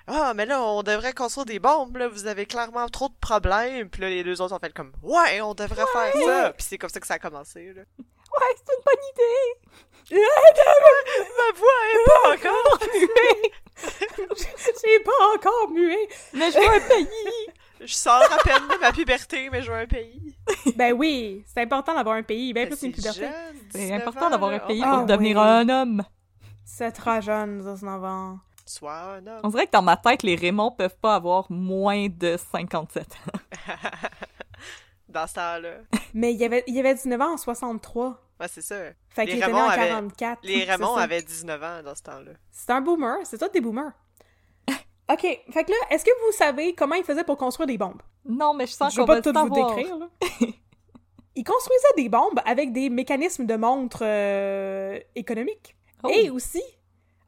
S4: Ah, mais là, on devrait construire des bombes, là, vous avez clairement trop de problèmes. Puis là, les deux autres ont fait comme Ouais, on devrait faire ça. Puis c'est comme ça que ça a commencé, là.
S2: Ouais, c'est une bonne idée!
S4: Ma voix est pas encore
S3: J'ai pas encore mué.
S2: Mais je veux un pays!
S4: Je sors à peine de ma puberté, mais je veux un pays.
S3: Ben oui, c'est important d'avoir un pays, bien
S4: Mais
S3: plus une puberté.
S2: C'est
S4: 19
S2: important d'avoir un pays
S4: Oh,
S2: pour
S3: Ah
S2: devenir un homme.
S3: C'est trop jeune, 19 ans.
S4: Sois un homme.
S2: On dirait que dans ma tête, les Raymond peuvent pas avoir moins de 57 ans.
S4: Dans ce temps-là.
S3: Mais il y avait, il y avait 19 ans en 63.
S4: Ouais, c'est ça.
S3: Fait
S4: Les
S3: qu'il était né
S4: Raymond
S3: en
S4: avaient-
S3: 44.
S4: Les Raymond avaient 19 ans dans ce temps-là.
S3: C'est un boomer, c'est ça des boomers. OK, fait que là, est-ce que vous savez comment ils faisaient pour construire des bombes?
S2: Non, mais je sens qu'on va
S3: pas tout vous décrire, là. Ils construisaient des bombes avec des mécanismes de montre euh, économiques.
S2: Oh.
S3: Et aussi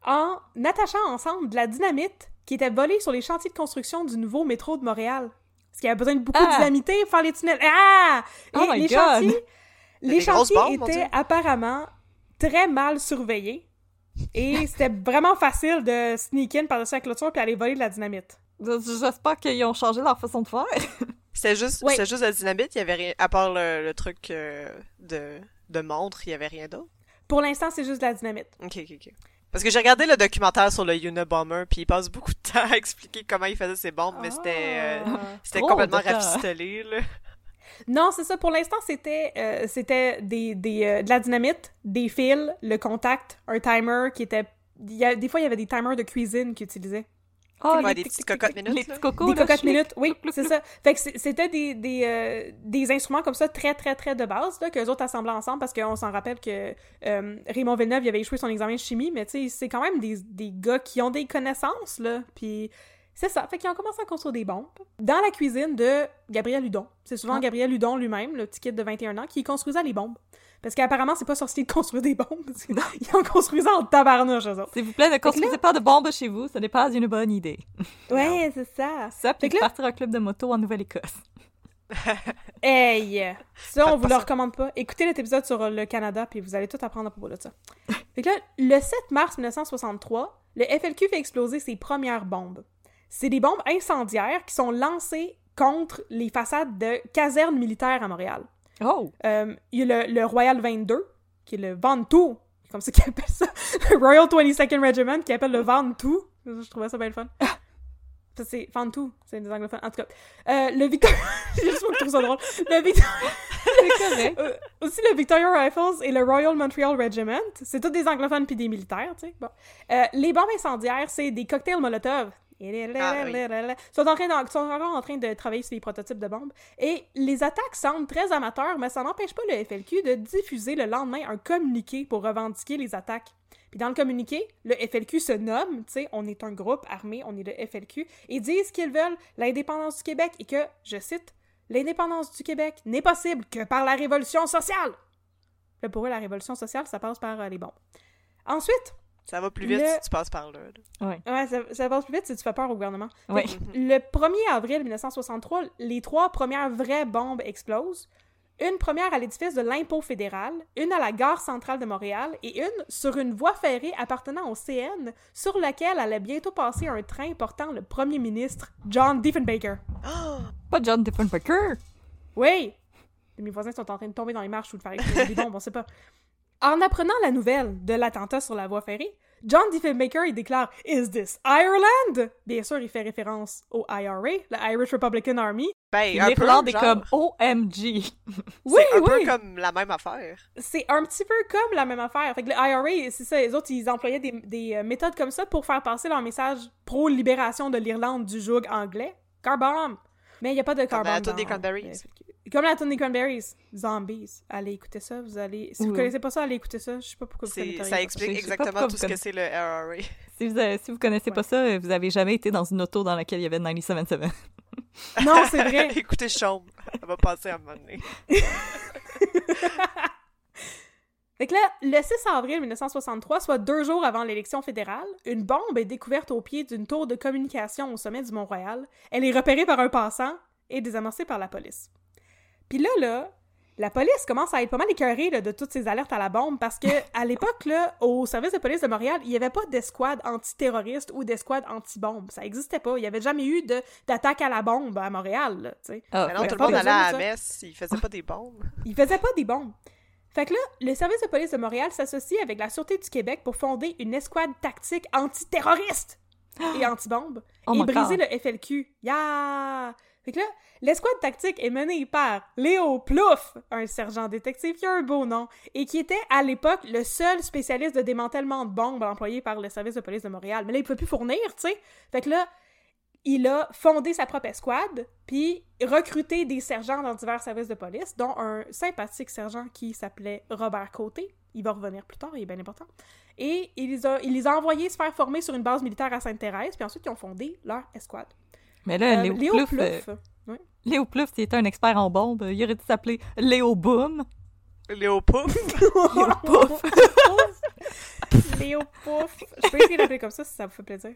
S3: en attachant ensemble de la dynamite qui était volée sur les chantiers de construction du nouveau métro de Montréal. Parce qu'il y avait besoin de beaucoup
S2: Ah.
S3: de dynamité pour faire les tunnels. Ah!
S2: Oh
S3: Et
S2: my
S3: les
S2: God.
S3: chantiers, les chantiers étaient apparemment très mal surveillés. Et c'était vraiment facile de sneak in par-dessus la clôture puis aller voler de la dynamite.
S2: J'espère qu'ils ont changé leur façon de faire.
S4: C'était juste, juste la dynamite, il y avait rien, à part le, le truc euh, de, de montre, il y avait rien d'autre.
S3: Pour l'instant, c'est juste de la dynamite.
S4: Ok, ok, ok. Parce que j'ai regardé le documentaire sur le Unabomber, puis il passe beaucoup de temps à expliquer comment il faisait ses bombes, mais c'était, euh,
S3: Ah.
S4: c'était complètement rafistolé, là.
S3: Non, c'est ça. Pour l'instant, c'était euh, c'était des, des, euh, de la dynamite, des fils, le contact, un timer qui était... il y a- des fois, il y avait des timers de cuisine qu'ils utilisaient.
S2: Oh, les,
S4: petites cocottes minutes,
S2: Les cocos,
S3: des cocottes minutes, oui, c'est ça. Fait que c'était des, des, euh, des instruments comme ça, très, très, très de base, là, qu'eux autres assemblaient ensemble, parce qu'on s'en rappelle que euh, Raymond Villeneuve, il avait échoué son examen de chimie, mais tu sais, c'est quand même des, des gars qui ont des connaissances, là, puis c'est ça. Fait qu'ils ont commencé à construire des bombes dans la cuisine de Gabriel Hudon. C'est souvent
S2: Ah.
S3: Gabriel Hudon lui-même, le petit kid de 21 ans, qui construisait les bombes. Parce qu'apparemment, c'est pas sorcier de construire des bombes, parce qu'ils en construisaient en tabarnouche, eux autres.
S2: S'il vous plaît, ne construisez pas de bombes chez vous, ce n'est pas une bonne idée.
S3: Ouais, c'est ça.
S2: Ça, puis
S3: là-
S2: partir un club de moto en Nouvelle-Écosse.
S3: Hey! Ça, on vous le recommande pas. Écoutez cet épisode sur le Canada, puis vous allez tout apprendre à propos de ça. fait que là, le 7 mars 1963, le FLQ fait exploser ses premières bombes. C'est des bombes incendiaires qui sont lancées contre les façades de casernes militaires à Montréal.
S2: Oh!
S3: Euh, il y a le, le Royal 22, qui est le Ventoux, comme ça qu'ils appellent ça. Le Royal 22nd Regiment, qui appelle le Ventoux. Je trouvais ça bien le fun. Ça, c'est Ventoux, c'est des anglophones. En tout cas, euh, le Victoria... J'ai juste moi qui trouve ça drôle. Le Victoria...
S2: C'est correct.
S3: Euh, aussi le Victoria Rifles et le Royal Montreal Regiment. C'est tous des anglophones puis des militaires, tu sais. Bon. Euh, les bombes incendiaires, c'est des cocktails Molotov. Ils sont, en train de- encore en train de travailler sur des prototypes de bombes. Et les attaques semblent très amateurs, mais ça n'empêche pas le FLQ de diffuser le lendemain un communiqué pour revendiquer les attaques. Puis dans le communiqué, le FLQ se nomme, tu sais, on est un groupe armé, on est le FLQ, et disent qu'ils veulent l'indépendance du Québec et que, je cite, l'indépendance du Québec n'est possible que par la révolution sociale. Là, pour eux, la révolution sociale, ça passe par euh, les bombes. Ensuite,
S4: Ça va plus vite
S3: Le-
S4: si tu passes par là. là.
S2: Ouais.
S3: ouais, ça, ça passe plus vite si tu fais peur au gouvernement.
S2: Ouais.
S3: Le 1er avril 1963, les trois premières vraies bombes explosent. Une première à l'édifice de l'impôt fédéral, une à la gare centrale de Montréal et une sur une voie ferrée appartenant au CN sur laquelle allait bientôt passer un train portant le premier ministre John Diefenbaker.
S2: Pas John Diffenbaker.
S3: Oui! Mes voisins sont en train de tomber dans les marches ou de faire exploser des bombes, on sait pas. En apprenant la nouvelle de l'attentat sur la voie ferrée, John Diefenbaker il déclare Is this Ireland? Bien sûr, il fait référence au IRA, le Irish Republican Army.
S4: Ben, un peu,
S2: est comme OMG.
S3: Oui,
S4: c'est un
S3: oui!
S4: peu comme la même affaire.
S3: C'est un petit peu comme la même affaire. Fait que le IRA, c'est ça, les autres, ils employaient des, des, euh, méthodes comme ça pour faire passer leur message pro-libération de l'Irlande du joug anglais. Car bomb! Mais il n'y a pas de car
S4: Comme la
S3: bomb
S4: toune des
S3: dans-
S4: Cranberries.
S3: Comme la tune des Cranberries. Zombies. Allez écouter ça, vous allez... Si vous
S2: Oui.
S3: connaissez pas ça, allez écouter ça. Je sais pas pourquoi vous connaissez
S4: Ça explique
S2: pas
S4: exactement tout
S2: vous
S4: ce que c'est le RRA.
S2: Si vous, avez- si vous connaissez pas ça, euh, vous avez jamais été dans une auto dans laquelle il y avait 977.
S3: Non, c'est vrai.
S4: Écoutez Chaume, elle va passer à un moment donné.
S3: Fait que là, le 6 avril 1963, soit deux jours avant l'élection fédérale, une bombe est découverte au pied d'une tour de communication au sommet du Mont-Royal. Elle est repérée par un passant et désamorcée par la police. Puis là, là, la police commence à être pas mal écœurée là, de toutes ces alertes à la bombe parce que à l'époque, là, au service de police de Montréal, il n'y avait pas d'escouade antiterroriste ou d'escouade anti-bombe. Ça n'existait pas. Il n'y avait jamais eu de- d'attaque à la bombe à Montréal. là.
S2: Ah,
S4: Mais non, tout le
S3: pas
S4: monde allait à la messe, il faisait pas des bombes.
S3: Ils faisaient pas des bombes. Fait que là, le service de police de Montréal s'associe avec la Sûreté du Québec pour fonder une escouade tactique antiterroriste et anti-bombe
S2: Oh
S3: et briser
S2: God.
S3: le FLQ. Ya! Fait que là, l'escouade tactique est menée par Léo Plouffe, un sergent détective qui a un beau nom, et qui était à l'époque le seul spécialiste de démantèlement de bombes employé par le service de police de Montréal. Mais là, il pouvait plus fournir, tu sais. Fait que là, il a fondé sa propre escouade, puis recruté des sergents dans divers services de police, dont un sympathique sergent qui s'appelait Robert Côté. Il va revenir plus tard, il est bien important. Et il les, a, il les a envoyés se faire former sur une base militaire à Sainte-Thérèse, puis ensuite ils ont fondé leur escouade.
S2: Mais là,
S3: Euh,
S2: Léo,
S3: Léo
S2: Plouffe, euh. Léo Plouffe, s'il était un expert en bombes, il aurait dû s'appeler Léo Boom.
S4: Léo Pouf,
S2: Léo Pouf.
S3: Léo Pouf. Je peux essayer d'appeler comme ça si ça vous fait plaisir.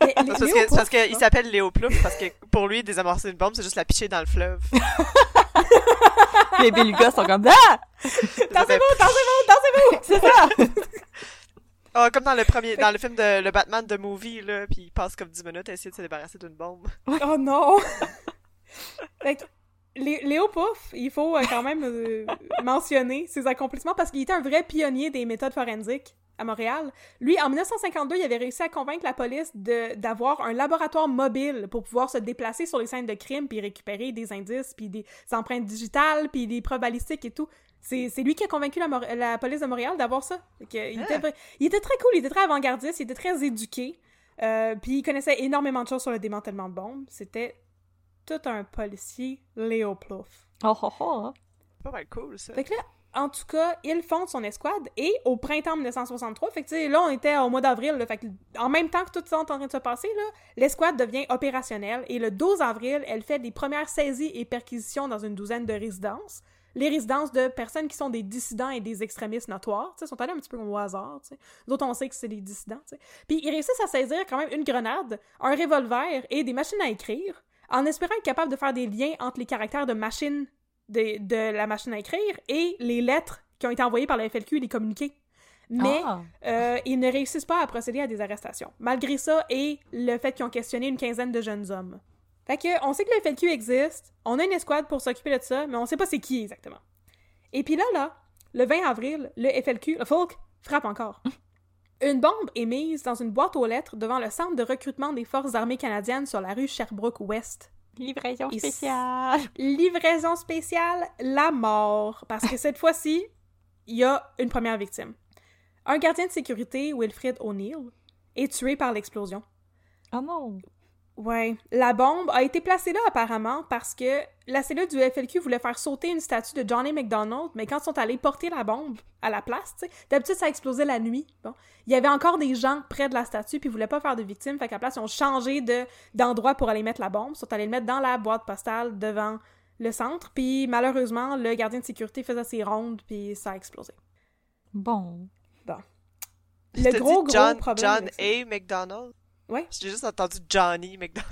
S3: Mais
S4: C'est que- parce qu'il s'appelle Léo Plouf parce que pour lui, désamorcer une bombe, c'est juste la picher dans le fleuve.
S2: Les belugas sont comme Ah!
S3: Dansez-vous, dansez-vous, dansez-vous!
S2: C'est ça!
S4: Ah, comme dans le premier, dans le film de le Batman de Movie, là, puis il passe comme 10 minutes à essayer de se débarrasser d'une bombe.
S3: Oh non! Fait que Léo Pouf, il faut euh, quand même euh, mentionner ses accomplissements parce qu'il était un vrai pionnier des méthodes forensiques à Montréal. Lui, en 1952, il avait réussi à convaincre la police d'avoir un laboratoire mobile pour pouvoir se déplacer sur les scènes de crime puis récupérer des indices, puis des empreintes digitales, puis des preuves balistiques et tout. C'est lui qui a convaincu la, police de Montréal d'avoir ça. il, était, ah. il, était, très cool, il était très avant-gardiste, il était très éduqué. Euh, puis il connaissait énormément de choses sur le démantèlement de bombes. C'était tout un policier Léo Plouf.
S2: Oh, oh, oh.
S4: Pas mal cool, ça.
S3: Fait que là, en tout cas, il fonde son escouade et au printemps 1963, fait que là, on était au mois d'avril, fait que en même temps que tout ça est en train de se passer, l'escouade devient opérationnelle et le 12 avril, elle fait des premières saisies et perquisitions dans une douzaine de résidences. Les résidences de personnes qui sont des dissidents et des extrémistes notoires, tu sont allés un petit peu au hasard, tu sais. D'autres, on sait que c'est des dissidents, tu sais. Puis ils réussissent à saisir quand même une grenade, un revolver et des machines à écrire, en espérant être capable de faire des liens entre les caractères de machines de, la machine à écrire et les lettres qui ont été envoyées par la FLQ et les communiqués. Mais ah. euh, ils ne réussissent pas à procéder à des arrestations. Malgré ça et le fait qu'ils ont questionné une quinzaine de jeunes hommes. Fait que, on sait que le FLQ existe, on a une escouade pour s'occuper de ça, mais on sait pas c'est qui exactement. Et puis là, là, le 20 avril, le FLQ, le Folk, frappe encore. Une bombe est mise dans une boîte aux lettres devant le centre de recrutement des forces armées canadiennes sur la rue Sherbrooke-Ouest.
S2: Livraison spéciale.
S3: Livraison spéciale, la mort. Parce que cette fois-ci, il y a une première victime. Un gardien de sécurité, Wilfrid O'Neill, est tué par l'explosion.
S2: Oh non!
S3: Ouais. La bombe a été placée là apparemment parce que la cellule du FLQ voulait faire sauter une statue de Johnny McDonald, mais quand ils sont allés porter la bombe à la place, tu sais, d'habitude ça explosait la nuit. Bon. Il y avait encore des gens près de la statue puis ils voulaient pas faire de victimes, fait qu'à la place ils ont changé de d'endroit pour aller mettre la bombe, ils sont allés le mettre dans la boîte postale devant le centre, puis malheureusement le gardien de sécurité faisait ses rondes puis ça a explosé.
S2: Bon.
S3: Bon. Le gros, gros
S4: John,
S3: problème.
S4: John A. McDonald?
S3: Ouais.
S4: J'ai juste entendu Johnny McDonald.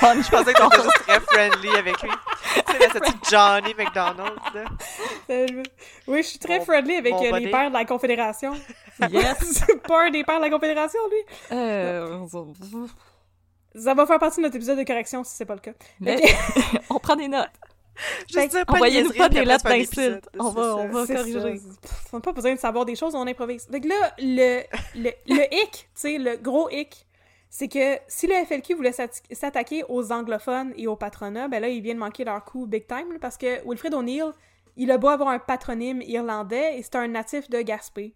S4: John, je pensais que t'étais juste très friendly avec lui. Tu sais, cette Johnny McDonald, là.
S3: Oui, je suis très friendly avec euh, les pères de la Confédération.
S2: Yes!
S3: pas un des pères de la Confédération, lui?
S2: Euh...
S3: Ça va faire partie de notre épisode de correction si c'est pas le cas.
S2: Mais... on prend des notes. Envoyez-nous pas des lettres d'insultes. On va, on va corriger.
S3: On n'a pas besoin de savoir des choses, on improvise. Donc là, le, le, le hic, tu sais, le gros hic, c'est que si le FLQ voulait s'attaquer aux anglophones et au patronat, ben là, ils viennent manquer leur coup big time, parce que Wilfred O'Neill, il a beau avoir un patronyme irlandais, et c'est un natif de Gaspé.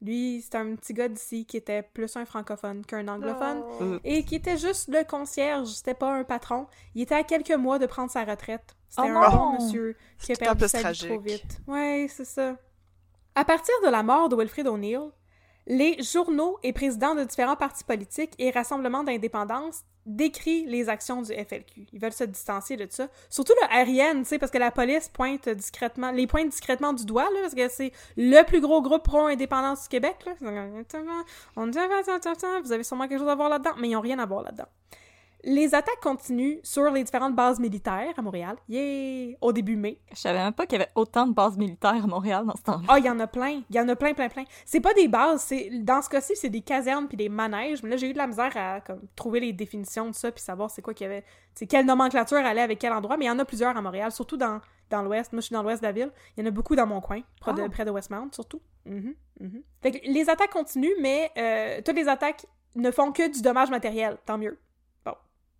S3: Lui, c'est un petit gars d'ici qui était plus un francophone qu'un anglophone, oh. et qui était juste le concierge, c'était pas un patron. Il était à quelques mois de prendre sa retraite. C'était oh un bon monsieur qui a perdu sa vie trop vite. Ouais, c'est ça. À partir de la mort de Wilfred O'Neill, les journaux et présidents de différents partis politiques et rassemblements d'indépendance décrivent les actions du FLQ. Ils veulent se distancier de ça. Surtout le RN, tu sais, parce que la police pointe discrètement, les pointe discrètement du doigt, là, parce que c'est le plus gros groupe pro-indépendance du Québec, là. On dit, vous avez sûrement quelque chose à voir là-dedans, mais ils n'ont rien à voir là-dedans. Les attaques continuent sur les différentes bases militaires à Montréal. Yeah! Au début mai.
S2: Je savais même pas qu'il y avait autant de bases militaires à Montréal dans ce temps-là.
S3: Ah, il y en a plein. Il y en a plein, plein, plein. C'est pas des bases, c'est dans ce cas-ci, c'est des casernes puis des manèges. Mais là, j'ai eu de la misère à comme, trouver les définitions de ça puis savoir c'est quoi qu'il y avait. C'est quelle nomenclature allait avec quel endroit. Mais il y en a plusieurs à Montréal, surtout dans, dans l'ouest. Moi, je suis dans l'ouest de la ville. Il y en a beaucoup dans mon coin, près, de, ah. près de Westmount, surtout. Mm Fait que les attaques continuent, mais euh, toutes les attaques ne font que du dommage matériel. Tant mieux.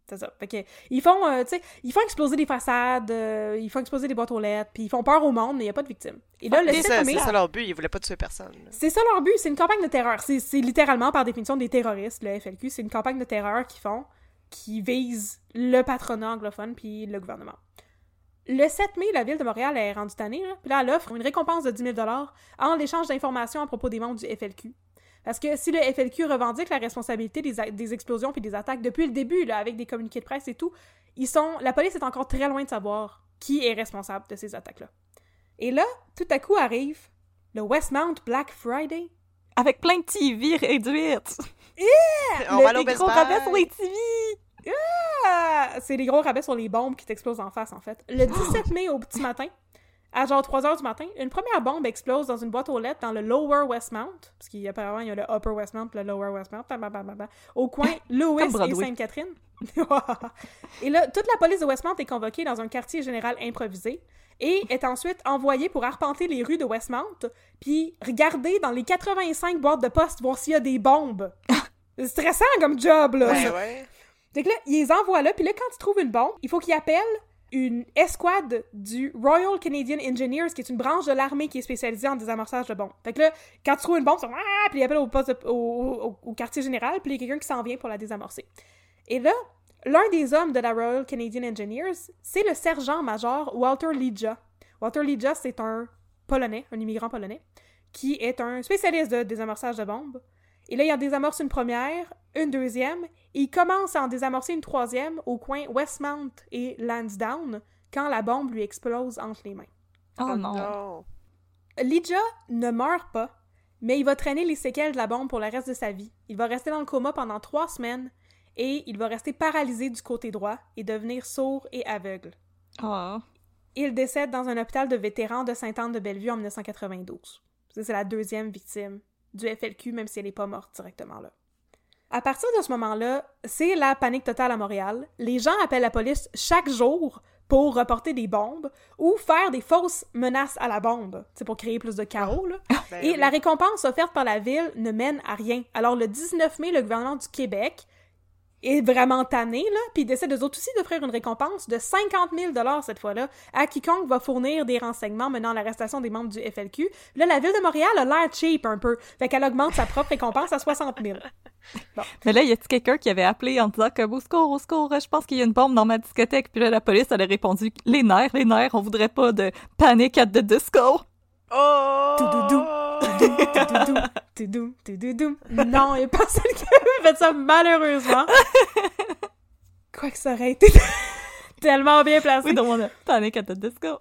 S3: C'est ça. Fait que, ils font, euh, tu sais, ils font exploser des façades, euh, ils font exploser des boîtes aux lettres, puis ils font peur au monde, mais il n'y a pas de victimes.
S4: Et là, le C'est ça, leur but, ils voulaient pas tuer personne.
S3: C'est ça leur but, c'est une campagne de terreur. C'est littéralement, par définition, des terroristes, le FLQ. C'est une campagne de terreur qu'ils font, qui vise le patronat anglophone puis le gouvernement. Le 7 mai, la ville de Montréal est rendue tannée, puis là, elle offre une récompense de 10 000 en échange d'informations à propos des membres du FLQ. Parce que si le FLQ revendique la responsabilité des, explosions puis des attaques depuis le début, là, avec des communiqués de presse et tout, ils sont, la police est encore très loin de savoir qui est responsable de ces attaques-là. Et là, tout à coup arrive le Westmount Black Friday.
S2: Avec plein de TV réduites.
S3: Yeah!
S4: On va les
S2: gros rabais sur les TV!
S3: C'est les gros rabais sur les bombes qui t'explosent en face, en fait. Le 17 mai au petit matin, à genre 3 heures du matin, une première bombe explose dans une boîte aux lettres dans le Lower Westmount, parce qu'apparemment il y a le Upper Westmount et le Lower Westmount, au coin Louis et Sainte-Catherine. et là, toute la police de Westmount est convoquée dans un quartier général improvisé et est ensuite envoyée pour arpenter les rues de Westmount, puis regarder dans les 85 boîtes de poste voir s'il y a des bombes. C'est stressant comme job, là.
S4: Ben ouais.
S3: Donc là, ils les envoient là, puis là, quand ils trouvent une bombe, il faut qu'ils appellent une escouade du Royal Canadian Engineers, qui est une branche de l'armée qui est spécialisée en désamorçage de bombes. Fait que là, quand tu trouves une bombe, sont ah, puis ils appellent au, poste au, quartier général, puis il y a quelqu'un qui s'en vient pour la désamorcer. Et là, l'un des hommes de la Royal Canadian Engineers, c'est le sergent-major Walter Lija. Walter Lija, c'est un Polonais, un immigrant polonais, qui est un spécialiste de désamorçage de bombes. Et là, il en désamorce une première, une deuxième, et il commence à en désamorcer une troisième au coin Westmount et Lansdowne quand la bombe lui explose entre les mains.
S2: Oh non.
S4: non.
S3: Lija ne meurt pas, mais il va traîner les séquelles de la bombe pour le reste de sa vie. Il va rester dans le coma pendant trois semaines et il va rester paralysé du côté droit et devenir sourd et aveugle.
S2: Oh.
S3: Il décède dans un hôpital de vétérans de Sainte-Anne-de-Bellevue en 1992. Ça, C'est la deuxième victime du FLQ, même si elle n'est pas morte directement là. À partir de ce moment-là, c'est la panique totale à Montréal. Les gens appellent la police chaque jour pour reporter des bombes ou faire des fausses menaces à la bombe, c'est pour créer plus de chaos. Là.
S4: Ben
S3: Et
S4: oui.
S3: la récompense offerte par la ville ne mène à rien. Alors le 19 mai, le gouvernement du Québec est vraiment tanné, là, puis il décide eux autres aussi d'offrir une récompense de 50 000 cette fois-là à quiconque va fournir des renseignements menant à l'arrestation des membres du FLQ. Là, la ville de Montréal a l'air cheap un peu, fait qu'elle augmente sa propre récompense à 60 000.
S2: Mais là, y a-t-il quelqu'un qui avait appelé en disant que au secours, au secours, je pense qu'il y a une bombe dans ma discothèque. Puis là, la police, elle a répondu les nerfs, les nerfs, on voudrait pas de panic at the disco.
S4: Oh!
S3: Toudoudou. Toudoudou, toudoudou. Non, il n'y a personne qui avait fait ça, malheureusement. Quoi que ça aurait été tellement bien placé.
S2: Oui, donc on a at the disco.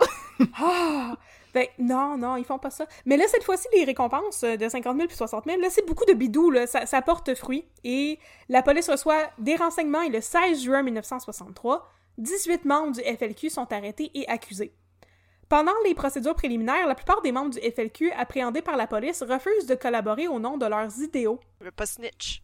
S3: Ah! Ben, non, non, ils font pas ça. Mais là, cette fois-ci, les récompenses de 50 000 puis 60 000, là, c'est beaucoup de bidou, là. Ça, ça porte fruit. Et la police reçoit des renseignements et le 16 juin 1963, 18 membres du FLQ sont arrêtés et accusés. Pendant les procédures préliminaires, la plupart des membres du FLQ appréhendés par la police refusent de collaborer au nom de leurs idéaux.
S4: Je veux pas snitch.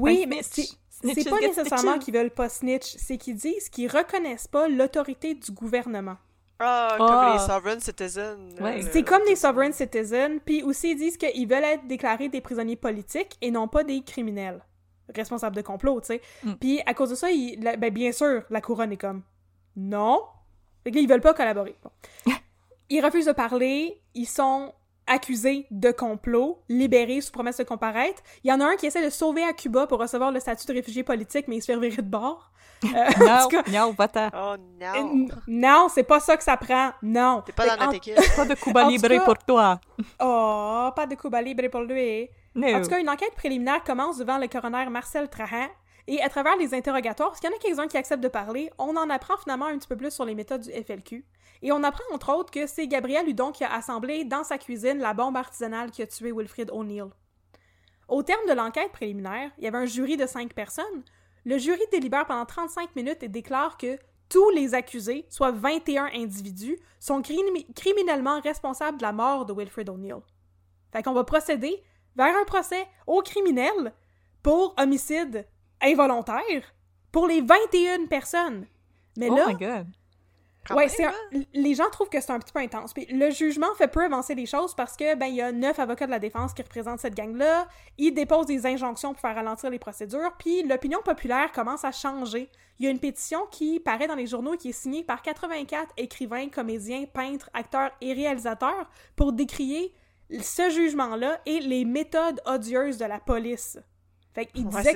S3: Oui, mais c'est pas nécessairement qu'ils veulent pas snitch, c'est qu'ils disent qu'ils reconnaissent pas l'autorité du gouvernement.
S4: Ah,
S2: Ah.
S4: comme les sovereign citizens.
S2: Ouais.
S4: là,
S3: C'est comme des sovereign citizens, puis aussi ils disent qu'ils veulent être déclarés des prisonniers politiques et non pas des criminels responsables de complot, tu sais.
S2: Mm.
S3: Puis à cause de ça, ils- la- ben, bien sûr, la couronne est comme non. Fait que là, ils veulent pas collaborer. Bon. Ils refusent de parler, ils sont accusés de complot, libérés sous promesse de comparaître. Il y en a un qui essaie de sauver à Cuba pour recevoir le statut de réfugié politique, mais il se fait virer de bord. Euh,
S2: Non,
S3: cas,
S2: non, va-t'en.
S4: Oh non!
S3: non, c'est pas ça que ça prend. Non.
S4: T'es pas
S3: Fait
S4: dans
S3: en-
S4: notre équipe.
S2: Pas de Cuba libre
S3: cas-
S2: pour toi.
S3: Oh, pas de Cuba libre pour lui.
S2: No.
S3: En tout cas, une enquête préliminaire commence devant le coroner Marcel Trahan. Et à travers les interrogatoires, parce qu'il y en a quelques-uns qui acceptent de parler, on en apprend finalement un petit peu plus sur les méthodes du FLQ. Et on apprend entre autres que c'est Gabriel Hudon qui a assemblé dans sa cuisine la bombe artisanale qui a tué Wilfrid O'Neill. Au terme de l'enquête préliminaire, il y avait un jury de cinq personnes. Le jury délibère pendant 35 minutes et déclare que tous les accusés, soit 21 individus, sont crimi- criminellement responsables de la mort de Wilfrid O'Neill. Fait qu'on va procéder vers un procès aux criminels pour homicide involontaire pour les 21 personnes. Mais
S2: Oh
S3: là,
S2: my god.
S4: Quand
S3: ouais,
S4: même,
S3: c'est un-
S4: hein?
S3: les gens trouvent que c'est un petit peu intense. Puis le jugement fait peu avancer les choses parce que ben il y a neuf avocats de la défense qui représentent cette gang-là. Ils déposent des injonctions pour faire ralentir les procédures. Puis l'opinion populaire commence à changer. Il y a une pétition qui paraît dans les journaux et qui est signée par 84 écrivains, comédiens, peintres, acteurs et réalisateurs pour décrier ce jugement-là et les méthodes odieuses de la police. Fait qu'il
S4: Ouais,
S3: disait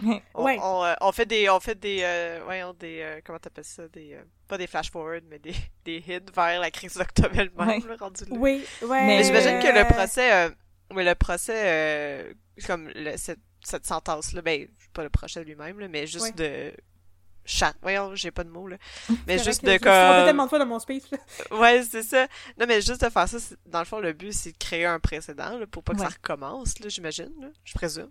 S3: que
S4: On,
S3: Ouais.
S4: on, euh, on fait des, on fait des, euh, voyons, des, euh, comment t'appelles ça, des, euh, pas des flash forward, mais des, des hits vers la crise d'octobre elle-même,
S2: Ouais.
S4: rendu là.
S3: oui, ouais.
S2: Mais
S4: j'imagine que le
S3: euh,
S4: procès, euh, mais le procès, euh, comme le- cette, cette sentence-là, ben, pas le procès lui-même, là, mais juste de chat. Voyons, j'ai pas de mots, là. Mais juste de comme.
S3: tellement de fois dans mon speech. là.
S4: Ouais, c'est ça. Non, mais juste de faire ça, dans le fond, le but, c'est de créer un précédent, là, pour pas que ça recommence, là, j'imagine, là, je présume.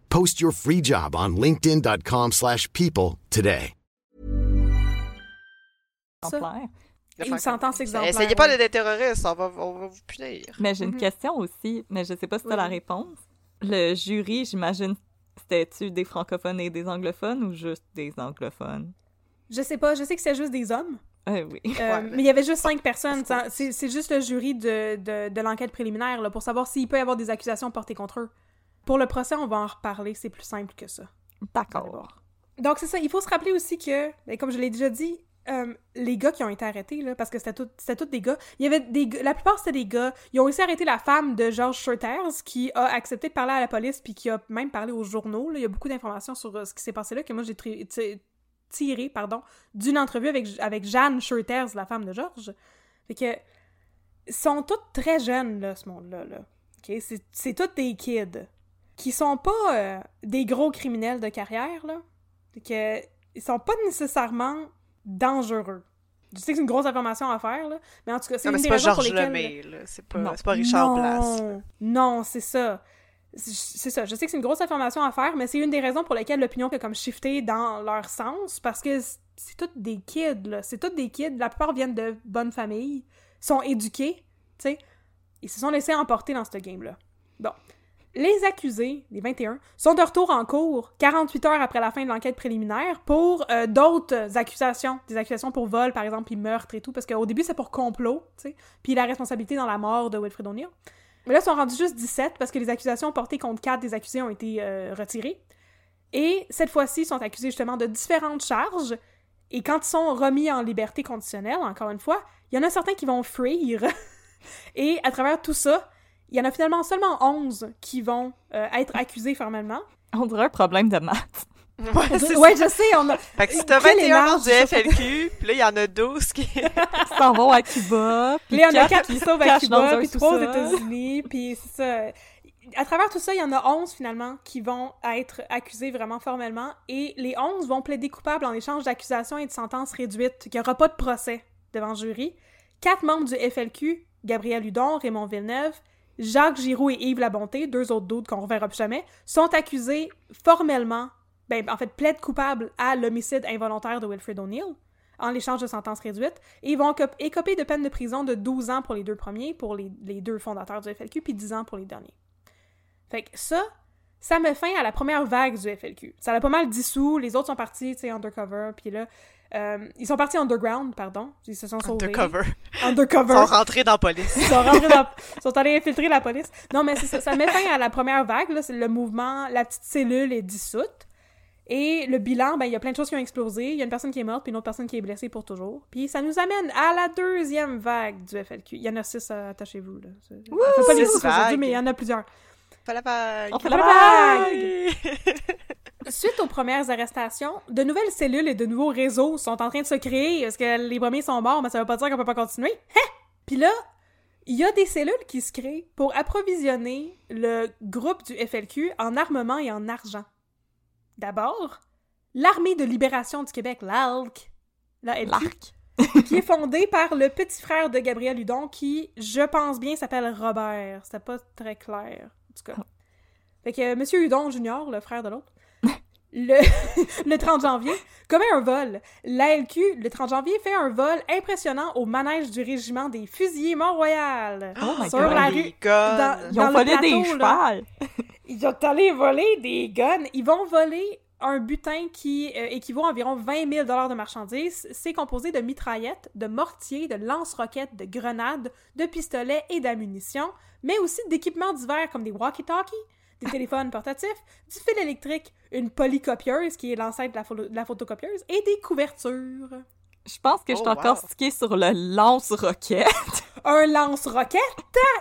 S1: Post your free job on linkedin.com slash people today.
S2: exemplaire.
S3: Une sentence exemplaire.
S4: Essayez pas d'être des terroristes, on va, on va vous punir.
S2: Mais j'ai une
S3: Mhm.
S2: question aussi, mais je sais pas si tu as la
S3: Oui.
S2: réponse. Le jury, j'imagine, c'était-tu des francophones et des anglophones ou juste des anglophones?
S3: Je sais pas, je sais que c'est juste des hommes.
S2: Euh, oui.
S3: Euh,
S4: Ouais,
S3: mais il y avait juste cinq personnes. c'est juste le jury de, de, de l'enquête préliminaire là, pour savoir s'il peut y avoir des accusations portées contre eux. Pour le procès, on va en reparler, c'est plus simple que ça.
S2: D'accord.
S3: Donc c'est ça, il faut se rappeler aussi que, ben, comme je l'ai déjà dit, euh, les gars qui ont été arrêtés, là, parce que c'était tous des gars, il y avait des la plupart c'était des gars, ils ont aussi arrêté la femme de George Schurters qui a accepté de parler à la police puis qui a même parlé aux journaux, là. il y a beaucoup d'informations sur euh, ce qui s'est passé là que moi j'ai tiré, pardon, d'une entrevue avec, avec Jeanne Schurters, la femme de George. Fait que, ils sont toutes très jeunes, là, ce monde-là, là. C'est- C'est toutes des kids qui sont pas euh, des gros criminels de carrière, là. Que, ils sont pas nécessairement dangereux. Je sais que c'est une grosse information à faire, là, mais en tout cas, c'est
S4: Non,
S3: une des
S4: pas
S3: raisons pour lesquelles...
S4: C'est pas,
S2: Non.
S4: c'est pas Richard
S3: non.
S4: Blas.
S3: Non, c'est ça. C'est ça. Je sais que c'est une grosse information à faire, mais c'est une des raisons pour lesquelles l'opinion peut comme shifter dans leur sens, parce que c'est toutes des kids, là. C'est toutes des kids. La plupart viennent de bonnes familles, sont éduqués, tu sais. Ils se sont laissés emporter dans ce game-là. Bon. Les accusés, les 21, sont de retour en cours 48 heures après la fin de l'enquête préliminaire pour euh, d'autres accusations. Des accusations pour vol, par exemple, puis meurtre et tout, parce qu'au début, c'est pour complot, tu sais, puis la responsabilité dans la mort de Wilfred O'Neill. Mais là, ils sont rendus juste 17 parce que les accusations portées contre 4 des accusés ont été euh, retirées. Et cette fois-ci, ils sont accusés justement de différentes charges. Et quand ils sont remis en liberté conditionnelle, encore une fois, il y en a certains qui vont fuir. Et à travers tout ça, il y en a finalement seulement 11 qui vont euh, être accusés formellement.
S2: On dirait un problème de maths.
S4: Ouais,
S3: je sais, on a...
S4: Fait que si t'as
S3: Quel est
S4: 21 membres du FLQ, puis là, il y en a 12 qui...
S2: S'en vont à Cuba.
S3: Puis là, il y en a
S2: quatre
S3: 4 qui sauvent à Cuba, puis 3 aux. États-Unis, puis c'est ça. À travers tout ça, il y en a 11 finalement qui vont être accusés vraiment formellement, et les 11 vont plaider coupables en échange d'accusations et de sentences réduites, qu'il n'y aura pas de procès devant le jury. Quatre membres du FLQ, Gabriel Hudon, Raymond Villeneuve, Jacques Giroux et Yves Labonté, deux autres doutes qu'on reverra plus jamais, sont accusés formellement, ben, en fait, plaident coupables à l'homicide involontaire de Wilfred O'Neill en l'échange de sentences réduites, et vont cop- écoper de peine de prison de 12 ans pour les deux premiers, pour les, les deux fondateurs du FLQ, puis 10 ans pour les derniers. Fait que ça, ça met fin à la première vague du FLQ. Ça l'a pas mal dissous, les autres sont partis, tu sais, undercover, puis là, euh, ils sont partis underground, pardon, ils se sont sauvés.
S4: Undercover.
S3: Undercover.
S4: Ils sont rentrés dans la police.
S3: Ils sont rentrés dans... ils sont allés infiltrer la police. Non, mais c'est ça, ça met fin à la première vague, là, c'est le mouvement, la petite cellule est dissoute. Et le bilan, ben, il y a plein de choses qui ont explosé. Il y a une personne qui est morte, puis une autre personne qui est blessée pour toujours. Puis ça nous amène à la deuxième vague du FLQ. Il y en a six, attachez-vous, là. Fait pas les
S4: Six
S3: aujourd'hui, mais il y en a plusieurs.
S4: Fais la vague.
S2: On fait
S3: la
S2: la
S3: vague!
S2: vague!
S3: Suite aux premières arrestations, de nouvelles cellules et de nouveaux réseaux sont en train de se créer. Est-ce que les premiers sont morts, mais ça veut pas dire qu'on peut pas continuer? Hein? Puis là, il y a des cellules qui se créent pour approvisionner le groupe du FLQ en armement et en argent. D'abord, l'Armée de libération du Québec, l'ALC, la qui est fondée par le petit frère de Gabriel Hudon, qui, je pense bien, s'appelle Robert. C'était pas très clair, en tout cas. Fait que euh, Monsieur Hudon Junior, le frère de l'autre, le, le 30 janvier, commet un vol. L'ALQ, le 30 janvier, fait un vol impressionnant au manège du régiment des fusiliers Mont-Royal.
S2: Oh my
S3: sur
S2: God.
S3: la rue. dans-
S2: Ils ont volé des
S3: là.
S2: chevals.
S3: Ils ont allé voler des guns. Ils vont voler un butin qui euh, équivaut à environ 20 000 de marchandises. C'est composé de mitraillettes, de mortiers, de lance-roquettes, de grenades, de pistolets et d'ammunition, mais aussi d'équipements divers comme des walkie-talkies, des téléphones portatifs, du fil électrique, une polycopieuse qui est l'ancêtre de la, pho- de la photocopieuse et des couvertures.
S2: Je pense que je suis
S4: Oh,
S2: encore
S4: wow.
S2: stickée sur le lance-roquette.
S3: Un lance-roquette,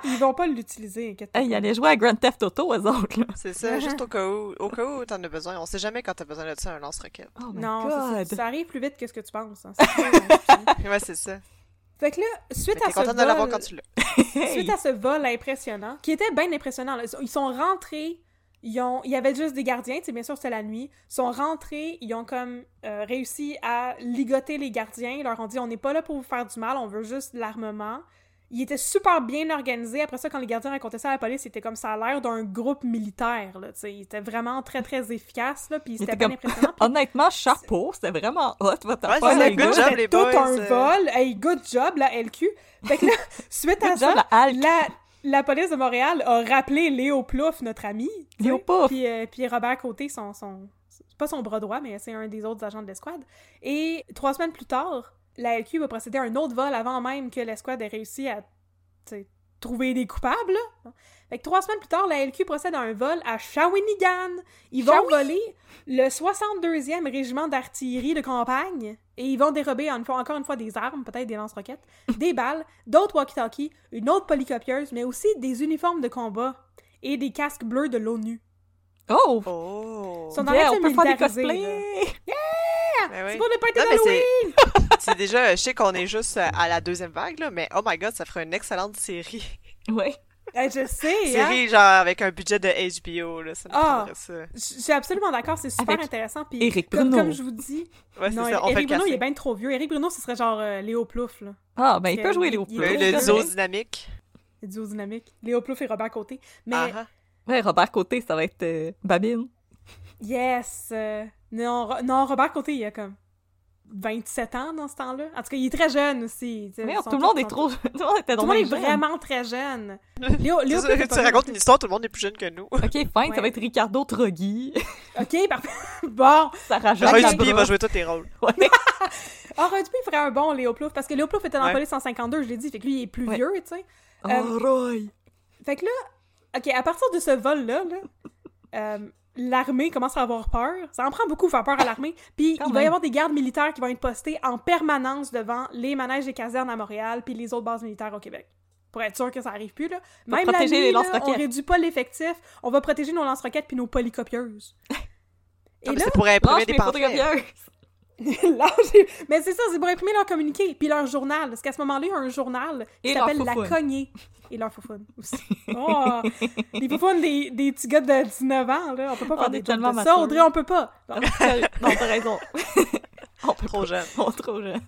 S3: ils vont pas l'utiliser. inquiète-toi
S2: hey, ils allaient jouer à Grand Theft Auto, eux autres.
S4: C'est ça, juste au cas où, au cas où t'en as besoin. On sait jamais quand t'as besoin de ça, un lance-roquette.
S2: Oh my
S3: Non, ça,
S2: God.
S3: ça- ça arrive plus vite que ce que tu penses. hein. C'est ça, hein.
S4: Ouais, c'est ça.
S3: Fait que là, suite à ce
S4: de
S3: vol...
S4: quand tu l'as.
S3: suite à ce vol impressionnant, qui était bien impressionnant, là, ils sont rentrés, ils ont, il y avait juste des gardiens, tu sais, bien sûr c'était la nuit, ils sont rentrés, ils ont comme euh, réussi à ligoter les gardiens, ils leur ont dit on n'est pas là pour vous faire du mal, on veut juste de l'armement. Ils étaient super bien organisés. Après ça, quand les gardiens racontaient ça à la police, c'était comme ça a l'air d'un groupe militaire. Là, tu sais. ils étaient vraiment très très efficaces. Là, puis c'était
S2: était
S3: bien
S2: comme-
S3: impressionnant. Puis
S2: Honnêtement, chapeau, c'était vraiment hot votre
S4: Ouais,
S2: affaire, les gars.
S4: job, les
S3: tout
S4: boys,
S3: un
S4: euh.
S3: vol. Hey, good job, la LQ. Fait que là, suite à ça,
S2: job, la
S3: la, la police de Montréal a rappelé Léo Plouffe, notre ami.
S2: Léo Plouffe.
S3: Puis, euh, puis Robert Côté, son, son, c'est pas son bras droit, mais c'est un des autres agents de l'escouade. Et trois semaines plus tard, la LQ va procéder à un autre vol avant même que l'escouade ait réussi à trouver des coupables. là. Fait que trois semaines plus tard, la LQ procède à un vol à Shawinigan. Ils vont voler le 62e régiment d'artillerie de campagne et ils vont dérober une fois- encore une fois des armes, peut-être des lance-roquettes, des balles, d'autres walkie-talkies, une autre polycopieuse, mais aussi des uniformes de combat et des casques bleus de l'ONU.
S2: Oh!
S4: Oh!
S3: Ils sont dans
S2: Yeah,
S3: l'air
S2: on peut faire des
S3: militarisés,
S2: cosplays!
S4: Ben oui.
S3: C'est pour le party
S4: Non, mais
S3: d'Halloween!
S4: C'est déjà, je sais qu'on est juste euh, à la deuxième vague, là, mais oh my god, ça ferait une excellente série.
S2: Ouais.
S3: Eh, je sais, hein?
S4: série, genre, avec un budget de HBO, là, ça me prendrait ça.
S3: Je suis absolument d'accord, c'est super
S2: Avec
S3: intéressant. Puis,
S2: Éric
S3: comme,
S2: Bruno.
S3: comme je vous dis,
S4: Ouais, c'est
S3: non,
S4: ça, on le
S3: Bruno, il est bien trop vieux. Éric Bruno, ce serait genre euh, Léo Plouffe, là.
S2: Ah, ben, il peut jouer Léo
S4: Oui,
S3: il-
S4: le
S3: il-
S4: duo dynamique.
S3: Le duo dynamique. Léo Plouffe et Robert Côté. Mais,
S4: Ah, ah.
S2: Ouais, Robert Côté, ça va être euh, Babine.
S3: yes! euh, non, non, Robert Côté, il a comme 27 ans dans ce temps-là. En tout cas, il est très jeune aussi.
S2: Merde, tout le monde est trop... Tout le monde était
S3: Tout le monde est
S2: jeune.
S3: vraiment très jeune. Léo, Léo
S4: Tu, racontes
S3: jeune.
S4: une histoire, tout le monde est plus jeune que nous.
S2: Ok, fine,
S3: Ouais.
S2: ça va être Ricardo Trogui.
S3: Ok, parfait. bon.
S2: Sarah
S4: Roy
S2: Jacques
S4: Duby va jouer tous tes rôles.
S2: Ouais.
S3: Ah, Rudy ferait un bon Léo Plouffe, parce que Léo Plouffe était dans
S4: Ouais.
S3: police en 52, je l'ai dit, fait que lui, il est plus
S2: Ouais.
S3: vieux, tu sais.
S2: Oh,
S3: Euh,
S2: Roy!
S3: Fait que là, ok, à partir de ce vol-là, là, euh, l'armée commence à avoir peur. Ça en prend beaucoup faire peur à l'armée. Puis
S2: Quand
S3: il va y avoir des gardes militaires qui vont être postés en permanence devant les manèges des casernes à Montréal puis les autres bases militaires au Québec. Pour être sûr que ça arrive plus, là.
S2: Pour
S3: Même la
S2: protéger
S3: nuit,
S2: les
S3: là, on réduit pas l'effectif. On va protéger nos lance-roquettes puis nos polycopieuses. Et
S4: Ah, mais
S3: là,
S4: c'est pour imprimer des pamphlets.
S3: mais c'est ça, c'est pour imprimer leur communiqué, puis leur journal. Parce qu'à ce moment-là, il y a un journal qui s'appelle La. Cognée. Et leur foufoune aussi. Oh, les foufounes des, des petits gars de 19 ans, là. On peut pas faire des
S2: tellement
S3: de ça. Audrey, on peut pas. Non,
S2: non, t'as raison. On peut
S4: Trop
S2: pas.
S4: jeune.
S2: On est trop jeune.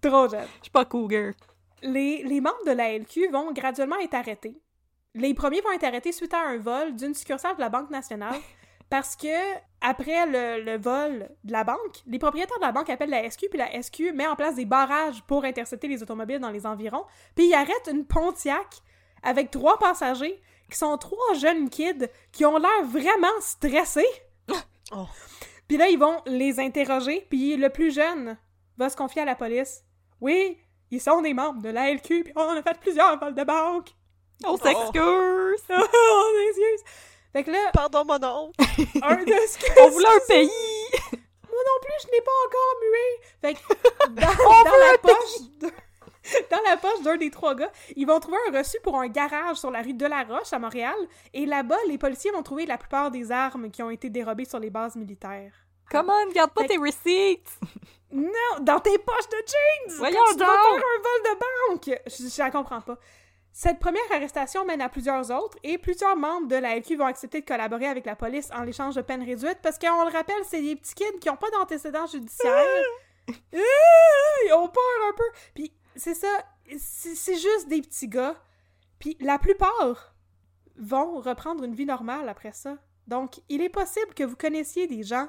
S3: trop jeune.
S2: Je suis pas cougar.
S3: Les, les membres de la LQ vont graduellement être arrêtés. Les premiers vont être arrêtés suite à un vol d'une succursale de la Banque nationale parce que, après le, le vol de la banque, les propriétaires de la banque appellent la SQ, puis la SQ met en place des barrages pour intercepter les automobiles dans les environs, puis ils arrêtent une Pontiac avec trois passagers qui sont trois jeunes kids qui ont l'air vraiment stressés.
S4: Oh.
S3: Puis là, ils vont les interroger, puis le plus jeune va se confier à la police. Oui, ils sont des membres de la LQ, puis on a fait plusieurs vols de banque.
S2: On s'excuse!
S3: on s'excuse. Fait que là,
S4: Pardon, mon nom.
S3: un de.
S2: On voulait un pays!
S3: Moi non plus, je n'ai pas encore mué. Fait que dans, dans la poche... de- Dans la poche d'un des trois gars, ils vont trouver un reçu pour un garage sur la rue de la Roche à Montréal. Et là-bas, les policiers vont trouver la plupart des armes qui ont été dérobées sur les bases militaires.
S2: Come on, garde pas
S3: Fait-
S2: tes receipts!
S3: Non, dans tes poches de jeans!
S2: Voyons
S3: Quand tu vas faire un vol de banque! Je, je la comprends pas. Cette première arrestation mène à plusieurs autres et plusieurs membres de la LQ vont accepter de collaborer avec la police en l'échange de peines réduites parce qu'on le rappelle, c'est des petits kids qui ont pas d'antécédents judiciaires. Ah, Ils ont peur un peu. Puis c'est ça, c'est juste des petits gars. Puis la plupart vont reprendre une vie normale après ça. Donc, il est possible que vous connaissiez des gens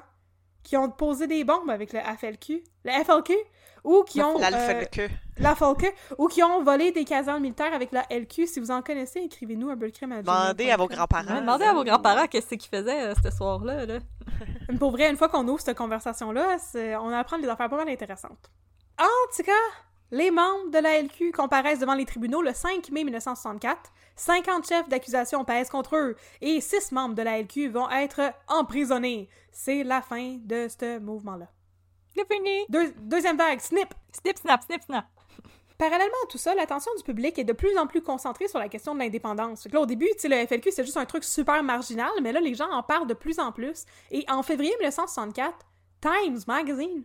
S3: qui ont posé des bombes avec le FLQ, le FLQ, ou qui ont euh,
S4: le queue.
S3: la FLQ, ou qui ont volé des casernes militaires avec la LQ. Si vous en connaissez, écrivez-nous un peu à
S4: Demandez à vos grands-parents.
S2: Ouais, demandez à vos grands-parents qu'est-ce qu'ils faisaient euh, ce soir-là. Là.
S3: Pour vrai, une fois qu'on ouvre cette conversation-là, on apprend des affaires pas mal intéressantes. En tout cas, les membres de la LQ comparaissent devant les tribunaux le 5 mai 1964. 50 chefs d'accusation pèsent contre eux et 6 membres de la LQ vont être emprisonnés. C'est la fin de ce mouvement-là.
S2: C'est fini!
S3: Deux- deuxième vague, snip!
S2: Snip, snap, snip, snap!
S3: Parallèlement à tout ça, l'attention du public est de plus en plus concentrée sur la question de l'indépendance. Là, au début, le FLQ, c'est juste un truc super marginal, mais là, les gens en parlent de plus en plus. Et en février 1964, Times Magazine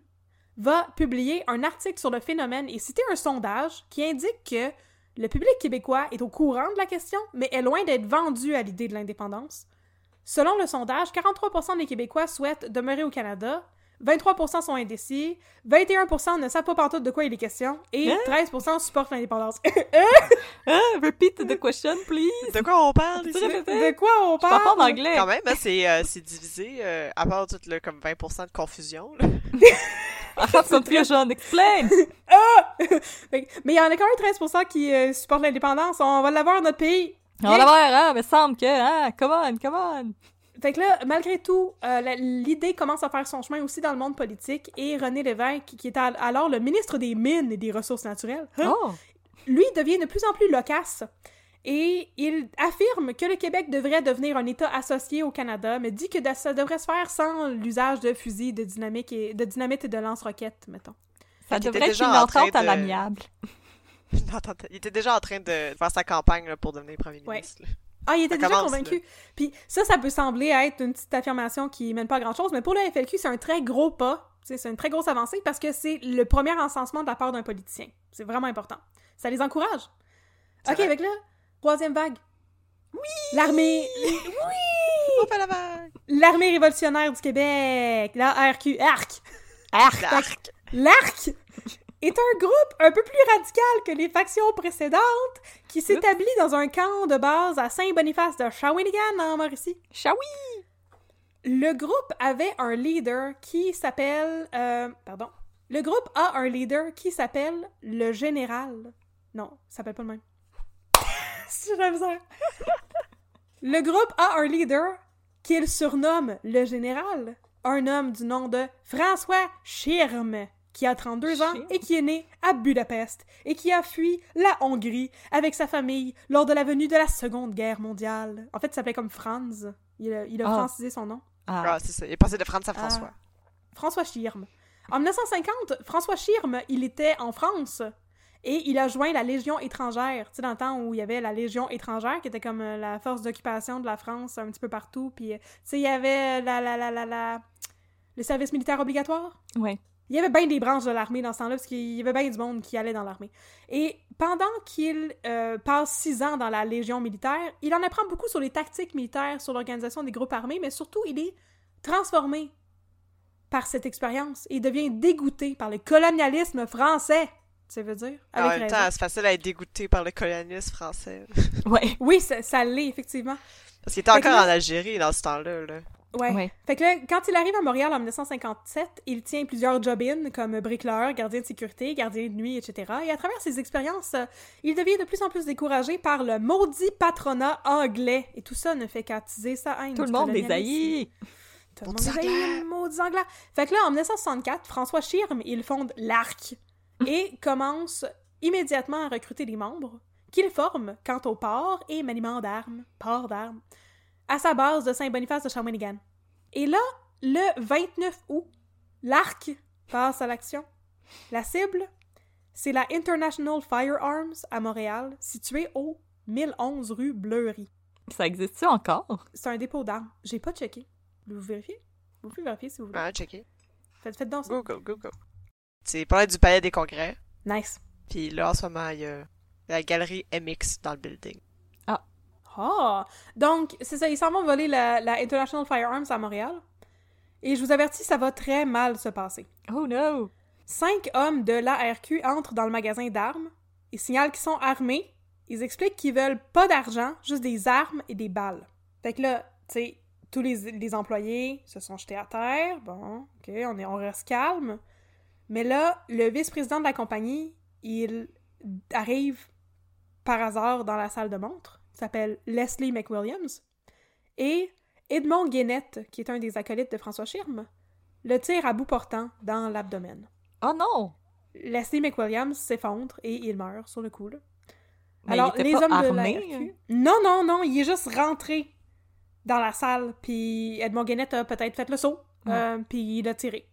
S3: va publier un article sur le phénomène et citer un sondage qui indique que le public québécois est au courant de la question, mais est loin d'être vendu à l'idée de l'indépendance. Selon le sondage, 43% des Québécois souhaitent demeurer au Canada, 23% sont indécis, 21% ne savent pas partout de quoi il est question, et
S2: Hein?
S3: 13% supportent l'indépendance.
S2: Ah, repeat the question, please!
S4: De quoi on parle ici?
S3: De quoi on
S2: Je parle
S3: parle?
S2: pas en anglais!
S4: Quand même, hein, c'est euh, c'est divisé, euh, à part tout le comme 20% de confusion.
S2: Jeune, explain!
S3: Que- Mais il y en a quand même 13% qui euh, supportent l'indépendance. On va l'avoir dans notre pays.
S2: On va la voir, hein, mais semble que, hein, come on, come on!
S3: Fait que là, malgré tout, euh, l'idée commence à faire son chemin aussi dans le monde politique et René Lévesque, qui était al- alors le ministre des Mines et des Ressources naturelles, hein,
S2: Oh!
S3: lui devient de plus en plus loquace. Et il affirme que le Québec devrait devenir un État associé au Canada, mais dit que ça devrait se faire sans l'usage de fusils, de dynamique et de dynamite et de lance-roquettes, mettons.
S2: Ça devrait être
S4: déjà
S2: une
S4: en train
S2: entente à
S4: de-
S2: l'amiable.
S4: Non, attends, il était déjà en train de faire sa campagne là, pour devenir premier
S3: Ouais.
S4: ministre. là.
S3: Ah, il était
S4: Ça
S3: déjà
S4: commence,
S3: convaincu. Puis ça, ça peut sembler être une petite affirmation qui mène pas à grand-chose, mais pour le FLQ, c'est un très gros pas. C'est une très grosse avancée parce que c'est le premier encensement de la part d'un politicien. C'est vraiment important. Ça les encourage. Ok,
S4: vrai.
S3: avec là, troisième vague. Oui! L'armée...
S4: On fait la vague!
S3: L'armée révolutionnaire du Québec! La RQ. ARC!
S4: L'arc!
S3: L'ARC est un groupe un peu plus radical que les factions précédentes qui s'établit dans un camp de base à Saint-Boniface de Shawinigan en Mauricie.
S2: Chaoui!
S3: Le groupe avait un leader qui s'appelle... euh, pardon. Le groupe a un leader qui s'appelle le général. Non, ça s'appelle pas le même. C'est la misère. Le groupe a un leader qu'il surnomme le général. Un homme du nom de François Schirm, qui a 32 ans et qui est né à Budapest et qui a fui la Hongrie avec sa famille lors de la venue de la Seconde Guerre mondiale. En fait, il s'appelait comme Franz. Il a, il a
S2: Ah.
S3: francisé son nom.
S2: Ah,
S4: Ah, c'est ça. Il est passé de France à François.
S3: François Schirm. En 1950, François Schirm, il était en France et il a joint la Légion étrangère. Tu sais, dans le temps où il y avait la Légion étrangère, qui était comme euh, la force d'occupation de la France un petit peu partout. Puis, euh, tu sais, il y avait la, la, la, la, la- le service militaire obligatoire.
S2: ouais.
S3: Il y avait bien des branches de l'armée dans ce temps-là, parce qu'il y avait bien du monde qui allait dans l'armée. Et pendant qu'il euh, passe six ans dans la Légion militaire, il en apprend beaucoup sur les tactiques militaires, sur l'organisation des groupes armés, mais surtout, il est transformé par cette expérience et devient dégoûté par le colonialisme français. Ça veut dire?
S4: En même
S3: raison.
S4: temps, c'est facile à être dégoûté par le colonialisme français.
S2: Ouais.
S3: Oui, ça, ça l'est, effectivement.
S4: Parce qu'il était
S3: Fait
S4: encore
S3: là-
S4: en Algérie dans ce temps-là. Là.
S3: Ouais.
S2: Ouais.
S3: Fait que là, quand il arrive à Montréal en 1957, il tient plusieurs job-ins comme bricoleur, gardien de sécurité, gardien de nuit, etc. Et à travers ses expériences, euh, il devient de plus en plus découragé par le maudit patronat anglais. Et tout ça ne fait qu'attiser sa haine.
S2: Tout le monde les haït!
S3: Tout le monde les haït, maudits anglais. Fait que là, en 1964, François Schirm, il fonde l'ARC et commence immédiatement à recruter des membres qu'il forme quant au port et maniement d'armes, port d'armes, à sa base de Saint-Boniface de Shawinigan. Et là, le 29 août, l'ARC passe à l'action. La cible, c'est la International Firearms à Montréal, située au 1011 rue Bleury.
S2: Ça existe-tu encore?
S3: C'est un dépôt d'armes. J'ai pas checké. Vous vérifiez? Vous pouvez vérifier si vous voulez.
S4: Ah, checker.
S3: Faites, faites donc ça.
S4: Google, Google. C'est pas du palais des congrès.
S3: Nice.
S4: Puis là, en ce moment, il y a la galerie MX dans le building.
S3: Ah! Donc, c'est ça, ils s'en vont voler la, la International Firearms à Montréal. Et je vous avertis, ça va très mal se passer.
S2: Oh no!
S3: Cinq hommes de l'ARQ entrent dans le magasin d'armes. Ils signalent qu'ils sont armés. Ils expliquent qu'ils veulent pas d'argent, juste des armes et des balles. Fait que là, tu sais, tous les, les employés se sont jetés à terre. Bon, ok, on, est, on reste calme. Mais là, le vice-président de la compagnie, il arrive par hasard dans la salle de montre. Il s'appelle Leslie McWilliams. Et Edmond Guénette, qui est un des acolytes de François Schirm, le tire à bout portant dans l'abdomen.
S2: Oh non!
S3: Leslie McWilliams s'effondre et il meurt sur le coup. là.
S2: Mais il était pas armé, hein?
S3: RQ Non, non, non, il est juste rentré dans la salle, puis Edmond Guénette a peut-être fait le saut, euh, puis il a tiré.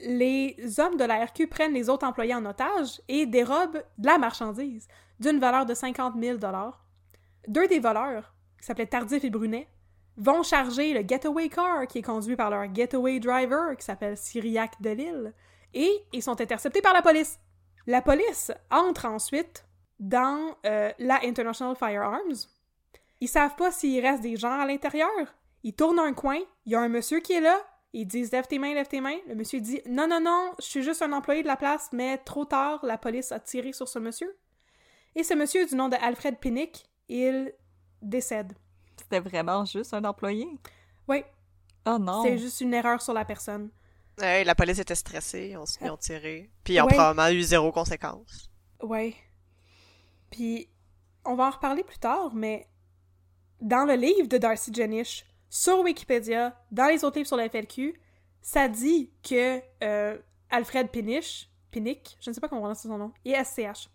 S3: Les hommes de la RQ prennent les autres employés en otage et dérobent de la marchandise d'une valeur de 50 000 Deux des voleurs, qui s'appelaient Tardif et Brunet, vont charger le getaway car qui est conduit par leur getaway driver qui s'appelle Cyriac Delille Et ils sont interceptés par la police. La police entre ensuite dans euh, la International Firearms. Ils savent pas s'il reste des gens à l'intérieur. Ils tournent un coin, il y a un monsieur qui est là, ils disent lève tes mains, lève tes mains. Le monsieur dit non, non, non, je suis juste un employé de la place, mais trop tard, la police a tiré sur ce monsieur. Et ce monsieur, du nom de Alfred Pinnick, il décède.
S2: C'était vraiment juste un employé?
S3: Oui.
S2: Oh non.
S3: C'est juste une erreur sur la personne.
S4: Ouais, la police était stressée, ils ont, ils ont tiré. Puis ils ont
S3: Ouais.
S4: probablement eu zéro conséquence.
S3: Ouais. Puis, on va en reparler plus tard, mais dans le livre de Darcy Jenish, sur Wikipédia, dans les autres livres sur la FLQ, ça dit que euh, Alfred Pinnish, Pinnick, je ne sais pas comment on prononce son nom, et SCH.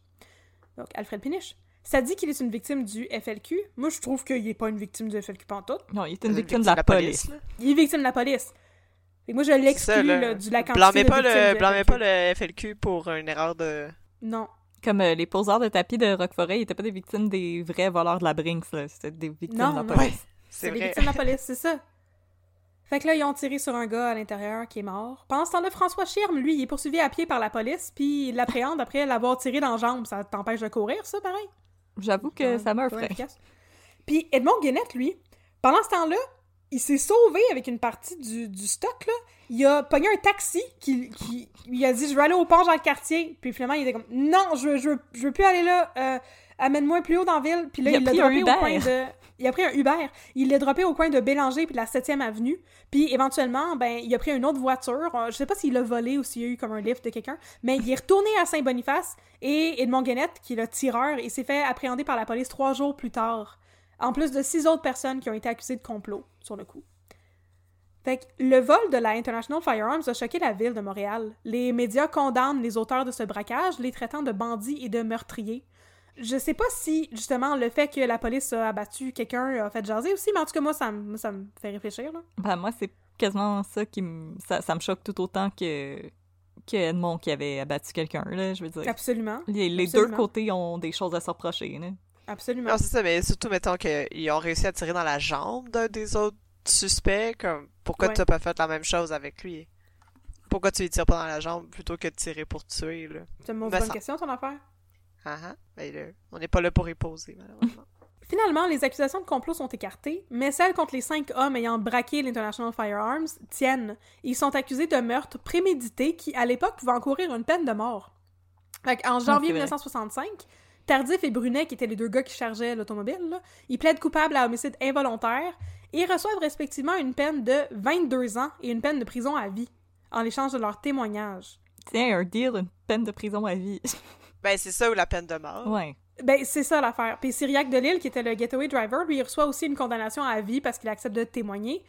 S3: Donc, Alfred Pinnish. Ça dit qu'il est une victime du FLQ. Moi, je trouve qu'il n'est pas une victime du FLQ pantoute.
S2: Non, il est une victime de la police.
S3: Il est victime de la police. Que moi, je l'exclus du la quantité
S4: Blâmez
S3: de
S4: pas, le, blâmez
S3: FLQ.
S4: pas le FLQ pour une erreur de...
S3: Non.
S2: Comme euh, les poseurs de tapis de Roqueforêt, ils étaient pas des victimes des vrais voleurs de la Brinks, là. C'était des victimes
S3: Non,
S2: de la
S3: non.
S2: police.
S4: C'est
S3: C'est les
S4: vrai.
S3: victimes de la police, c'est ça. Fait que là, ils ont tiré sur un gars à l'intérieur qui est mort. Pendant ce temps-là, François Schirm, lui, il est poursuivi à pied par la police, puis il l'appréhende après l'avoir tiré dans la jambe. Ça t'empêche de courir, ça, pareil?
S2: J'avoue que ça m'effraie.
S3: efficace. Puis Edmond Guénette, lui, pendant ce temps-là, il s'est sauvé avec une partie du, du stock, là. Il a pogné un taxi qui, qui il a dit « Je veux aller au pont Jean-Cartier ». Puis finalement, il était comme « Non, je veux, je veux, je veux plus aller là. Euh, Amène-moi plus haut dans la ville. » Puis là,
S2: Il
S3: l'a
S2: pris un
S3: droppé au
S2: Uber.
S3: coin de... Il a pris un Uber. Il l'a droppé au coin de Bélanger puis de la 7e avenue. Puis éventuellement, ben, il a pris une autre voiture. Euh, Je sais pas s'il l'a volé ou s'il y a eu comme un lift de quelqu'un. Mais il est retourné à Saint-Boniface et Edmond Guénette, qui est le tireur, il s'est fait appréhender par la police trois jours plus tard. En plus de six autres personnes qui ont été accusées de complot sur le coup. Fait le vol de la International Firearms a choqué la ville de Montréal. Les médias condamnent les auteurs de ce braquage, les traitant de bandits et de meurtriers. Je sais pas si, justement, le fait que la police a abattu quelqu'un a fait jaser aussi, mais en tout cas, moi, ça, me- ça me fait réfléchir, là.
S2: Ben, moi, c'est quasiment ça qui me... Ça, ça me choque tout autant que... que Edmond qui avait abattu quelqu'un, là, je veux dire.
S3: Absolument.
S2: Les, les deux côtés ont des choses à se reprocher, là.
S3: Absolument.
S4: Non, c'est ça, mais surtout, mettons qu'ils ont réussi à tirer dans la jambe d'un des autres suspects, comme, pourquoi
S3: Ouais.
S4: t'as pas fait la même chose avec lui? Pourquoi tu lui tires pas dans la jambe plutôt que de tirer pour tuer, là?
S3: C'est une
S4: Ben,
S3: bonne question, ton affaire.
S4: Ah ben là, on n'est pas là pour y poser, malheureusement.
S3: Finalement, les accusations de complot sont écartées, mais celles contre les cinq hommes ayant braqué l'International Firearms tiennent. Ils sont accusés de meurtre prémédité qui, à l'époque, pouvait encourir une peine de mort. Fait en janvier
S2: c'est vrai.
S3: 1965, Tardif et Brunet, qui étaient les deux gars qui chargeaient l'automobile, ils plaident coupables à homicide involontaire et reçoivent respectivement une peine de 22 ans et une peine de prison à vie, en échange de leur témoignage.
S2: Tiens, un deal, une peine de prison à vie.
S4: Ben, c'est ça ou la peine de mort.
S2: ouais.
S3: Ben, c'est ça l'affaire. Puis Cyriac Delille, qui était le getaway driver, lui, il reçoit aussi une condamnation à vie parce qu'il accepte de témoigner.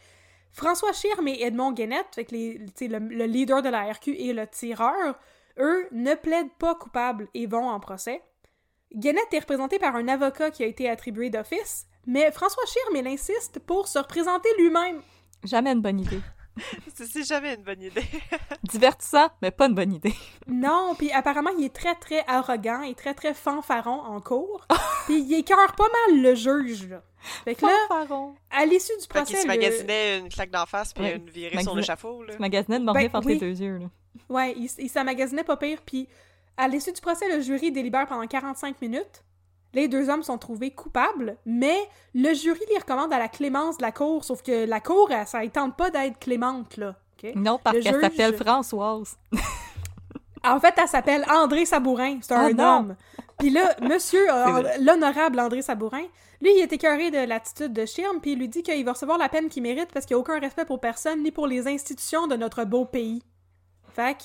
S3: François Schirm et Edmond Guénette, les, le, le leader de la RQ et le tireur, eux, ne plaident pas coupables et vont en procès. Guénette est représenté par un avocat qui a été attribué d'office, mais François Schirm, il insiste pour se représenter lui-même.
S2: Jamais une bonne idée.
S4: C'est jamais une bonne idée.
S2: Divertissant, mais pas une bonne idée.
S3: Non, puis apparemment, il est très, très arrogant et très, très fanfaron en cours. puis il écœure pas mal le juge, là. Fait que là,
S2: Fanfaron.
S3: à l'issue du
S4: Fait
S3: procès...
S4: se
S3: le-
S4: magasinait une claque d'en face puis
S2: Ouais.
S4: une virée sur l'échafaud, là.
S2: Tu magasinais de mornif
S3: Ben,
S2: entre
S3: oui.
S2: les deux yeux, là.
S3: Ouais, il, il s'emmagasinait pas pire, puis à l'issue du procès, le jury délibère pendant 45 minutes. Les deux hommes sont trouvés coupables, mais le jury les recommande à la clémence de la cour, sauf que la cour, elle, ça ne tente pas d'être clémente, là.
S2: Non, parce
S3: Le
S2: qu'elle
S3: juge-
S2: s'appelle Françoise.
S3: En fait, elle s'appelle André Sabourin, c'est un
S2: Oh non!
S3: homme. Puis là, monsieur, l'honorable André Sabourin, lui, il est écœuré de l'attitude de Schirm, puis il lui dit qu'il va recevoir la peine qu'il mérite parce qu'il n'y a aucun respect pour personne ni pour les institutions de notre beau pays. Fait que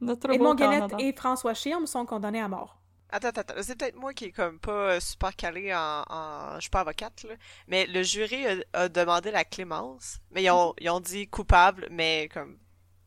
S2: Notre
S3: Edmond
S2: beau
S3: Guénette
S2: Canada.
S3: et François Schirm sont condamnés à mort.
S4: Attends, attends, attends. C'est peut-être moi qui est comme pas euh, super calé en, en... Je suis pas avocate, là. Mais le jury a, a demandé la clémence. Mais ils ont, ils ont dit coupable, mais comme...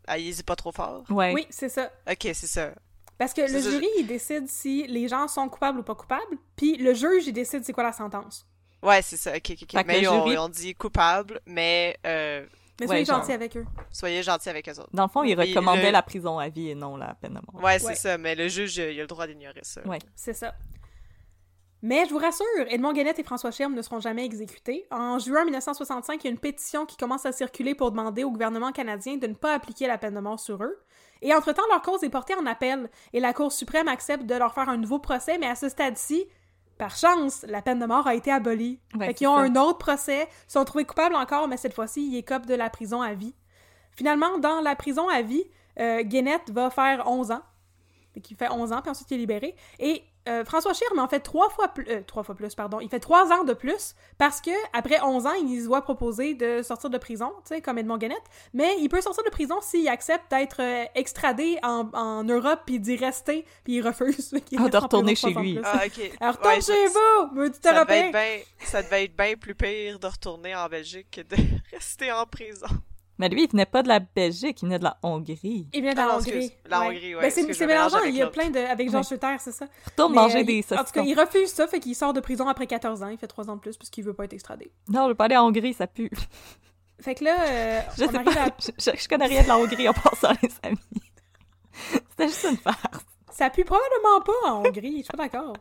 S4: Allez-y pas trop fort.
S2: Ouais.
S3: Oui, c'est ça.
S4: Ok, c'est ça.
S3: Parce que le
S4: ça,
S3: jury, il décide si les gens sont coupables ou pas coupables, puis le juge, il décide c'est quoi la sentence.
S4: Ouais, c'est ça. Ok, ok, ok. Mais
S2: le
S4: ils, ont,
S2: jury-
S4: ils ont dit coupable, mais euh,
S3: Mais
S2: Ouais,
S3: soyez
S2: genre.
S3: gentils avec eux.
S4: soyez gentils avec eux autres.
S2: Dans le fond, il
S4: Mais
S2: recommandait
S4: le-
S2: la prison à vie et non la peine de mort.
S4: Ouais, c'est
S3: Ouais.
S4: ça. Mais le juge, il a le droit d'ignorer ça.
S2: Ouais.
S3: C'est ça. Mais je vous rassure, Edmond Guénette et François Schirm ne seront jamais exécutés. En juin 1965, il y a une pétition qui commence à circuler pour demander au gouvernement canadien de ne pas appliquer la peine de mort sur eux. Et entre-temps, leur cause est portée en appel, et la Cour suprême accepte de leur faire un nouveau procès, mais à ce stade-ci, par chance, la peine de mort a été abolie.
S2: Ouais,
S3: fait qu'ils ont
S2: ça.
S3: un autre procès, sont trouvés coupables encore, mais cette fois-ci, ils écopent de la prison à vie. Finalement, dans la prison à vie, euh, Guénette va faire 11 ans. Fait qu'il fait 11 ans, puis ensuite il est libéré. Et euh, François Schirm en fait trois fois plus... euh, trois fois plus, pardon. Il fait trois ans de plus parce que après 11 ans, il se voit proposer de sortir de prison, tu sais, comme Edmond Guénette. Mais il peut sortir de prison s'il accepte d'être euh, extradé en, en Europe puis d'y rester, puis il refuse. Qu'il
S2: Ah, de
S3: en
S2: retourner chez lui.
S4: Ah, ok.
S3: Alors, retourne
S4: Ouais,
S3: chez
S4: ça-
S3: vous,
S4: Ça devait,
S3: européen!
S4: être bien, ça devait être bien plus pire de retourner en Belgique que de rester en prison.
S2: Mais lui, il venait pas de la Belgique, il venait de la Hongrie.
S3: Il vient de la
S4: non,
S3: Hongrie.
S4: excuse. La Hongrie, ouais,
S3: Ben, c'est mélangeant, il y a plein de... avec Jean
S2: Ouais.
S3: Schutter, c'est ça.
S2: Retourne
S3: Mais,
S2: manger
S3: euh,
S2: des
S3: il- En tout cas, il refuse ça, fait qu'il sort de prison après 14 ans. Il fait 3 ans de plus parce qu'il veut pas être extradé.
S2: Non, je veux pas aller en Hongrie, ça pue.
S3: Fait que là, euh,
S2: Je
S3: on
S2: sais
S3: arrive
S2: pas,
S3: à...
S2: je, je connais rien de la Hongrie en passant, les amis. C'était juste une farce.
S3: Ça pue probablement pas en Hongrie, je suis pas d'accord.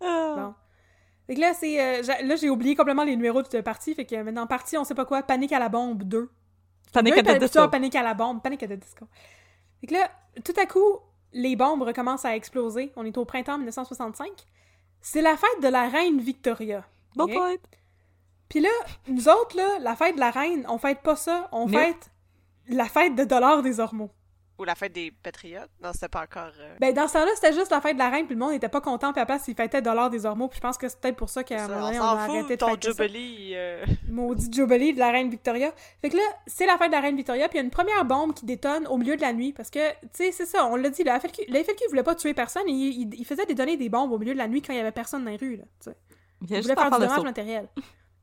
S3: Bon. Fait que là, c'est... euh, là, j'ai oublié complètement les numéros de partie, fait que maintenant, partie, on sait pas quoi, Panique à la bombe 2.
S2: Panic
S3: Oui,
S2: at the
S3: pa-
S2: Disco.
S3: Panique à la bombe, Panique à the disco. Fait que là, tout à coup, les bombes recommencent à exploser. On est au printemps 1965. C'est la fête de la reine Victoria.
S2: Bon
S3: Ok?
S2: point.
S3: Puis là, nous autres, là, la fête de la reine, on fête pas ça, on fête la fête de Dollar des Ormeaux.
S4: Ou la fête des Patriotes. Non, c'était pas encore... euh,
S3: Ben, dans ce temps-là, c'était juste la fête de la reine, puis le monde était pas content, puis place, ils fêtaient Dollar des Ormeaux, puis je pense que c'est peut-être pour ça qu'à un moment
S4: on
S3: donné, on,
S4: s'en
S3: a arrêté
S4: fout,
S3: de
S4: ton
S3: fêter.
S4: Jubilee. euh,
S3: Maudit Jubilee de la reine Victoria. Fait que là, c'est la fête de la reine Victoria, puis il y a une première bombe qui détonne au milieu de la nuit, parce que, tu sais, c'est ça, on l'a dit, la FLQ, la FLQ voulait pas tuer personne, et il, il- il faisait détonner des bombes au milieu de la nuit quand il y avait personne dans les rues, là, tu sais.
S2: Il
S3: Il voulait
S2: faire
S3: du
S2: le
S3: dommage matériel.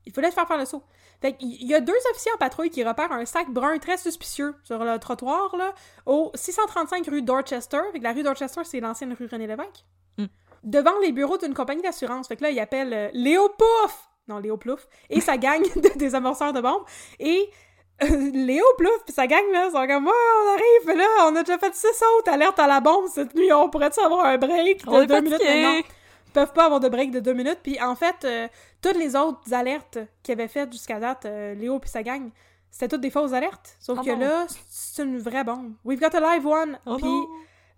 S3: Il fallait faire faire le saut. Fait qu'il il y a deux officiers en patrouille qui repèrent un sac brun très suspicieux sur le trottoir, là, au 635 rue Dorchester. Fait que la rue Dorchester, c'est l'ancienne rue René Lévesque.
S2: Mm.
S3: Devant les bureaux d'une compagnie d'assurance. Fait que là, il appelle euh, Léo Pouf! Non, Léo Plouf. Et sa gang de désamorceurs de bombes. Et euh, Léo Plouf pis sa gang, là, sont comme, ouais, on arrive, là, on a déjà fait six autres alertes à la bombe cette nuit, on pourrait-tu avoir un break de
S2: On
S3: deux minutes maintenant? Ils peuvent pas avoir de break de deux minutes. Puis en fait, euh, toutes les autres alertes qu'il avait faites jusqu'à date, euh, Léo puis sa gang, c'était toutes des fausses alertes. Sauf
S2: Ah
S3: que là, c'est une vraie bombe. We've got a live one.
S2: Oh
S3: puis
S2: non.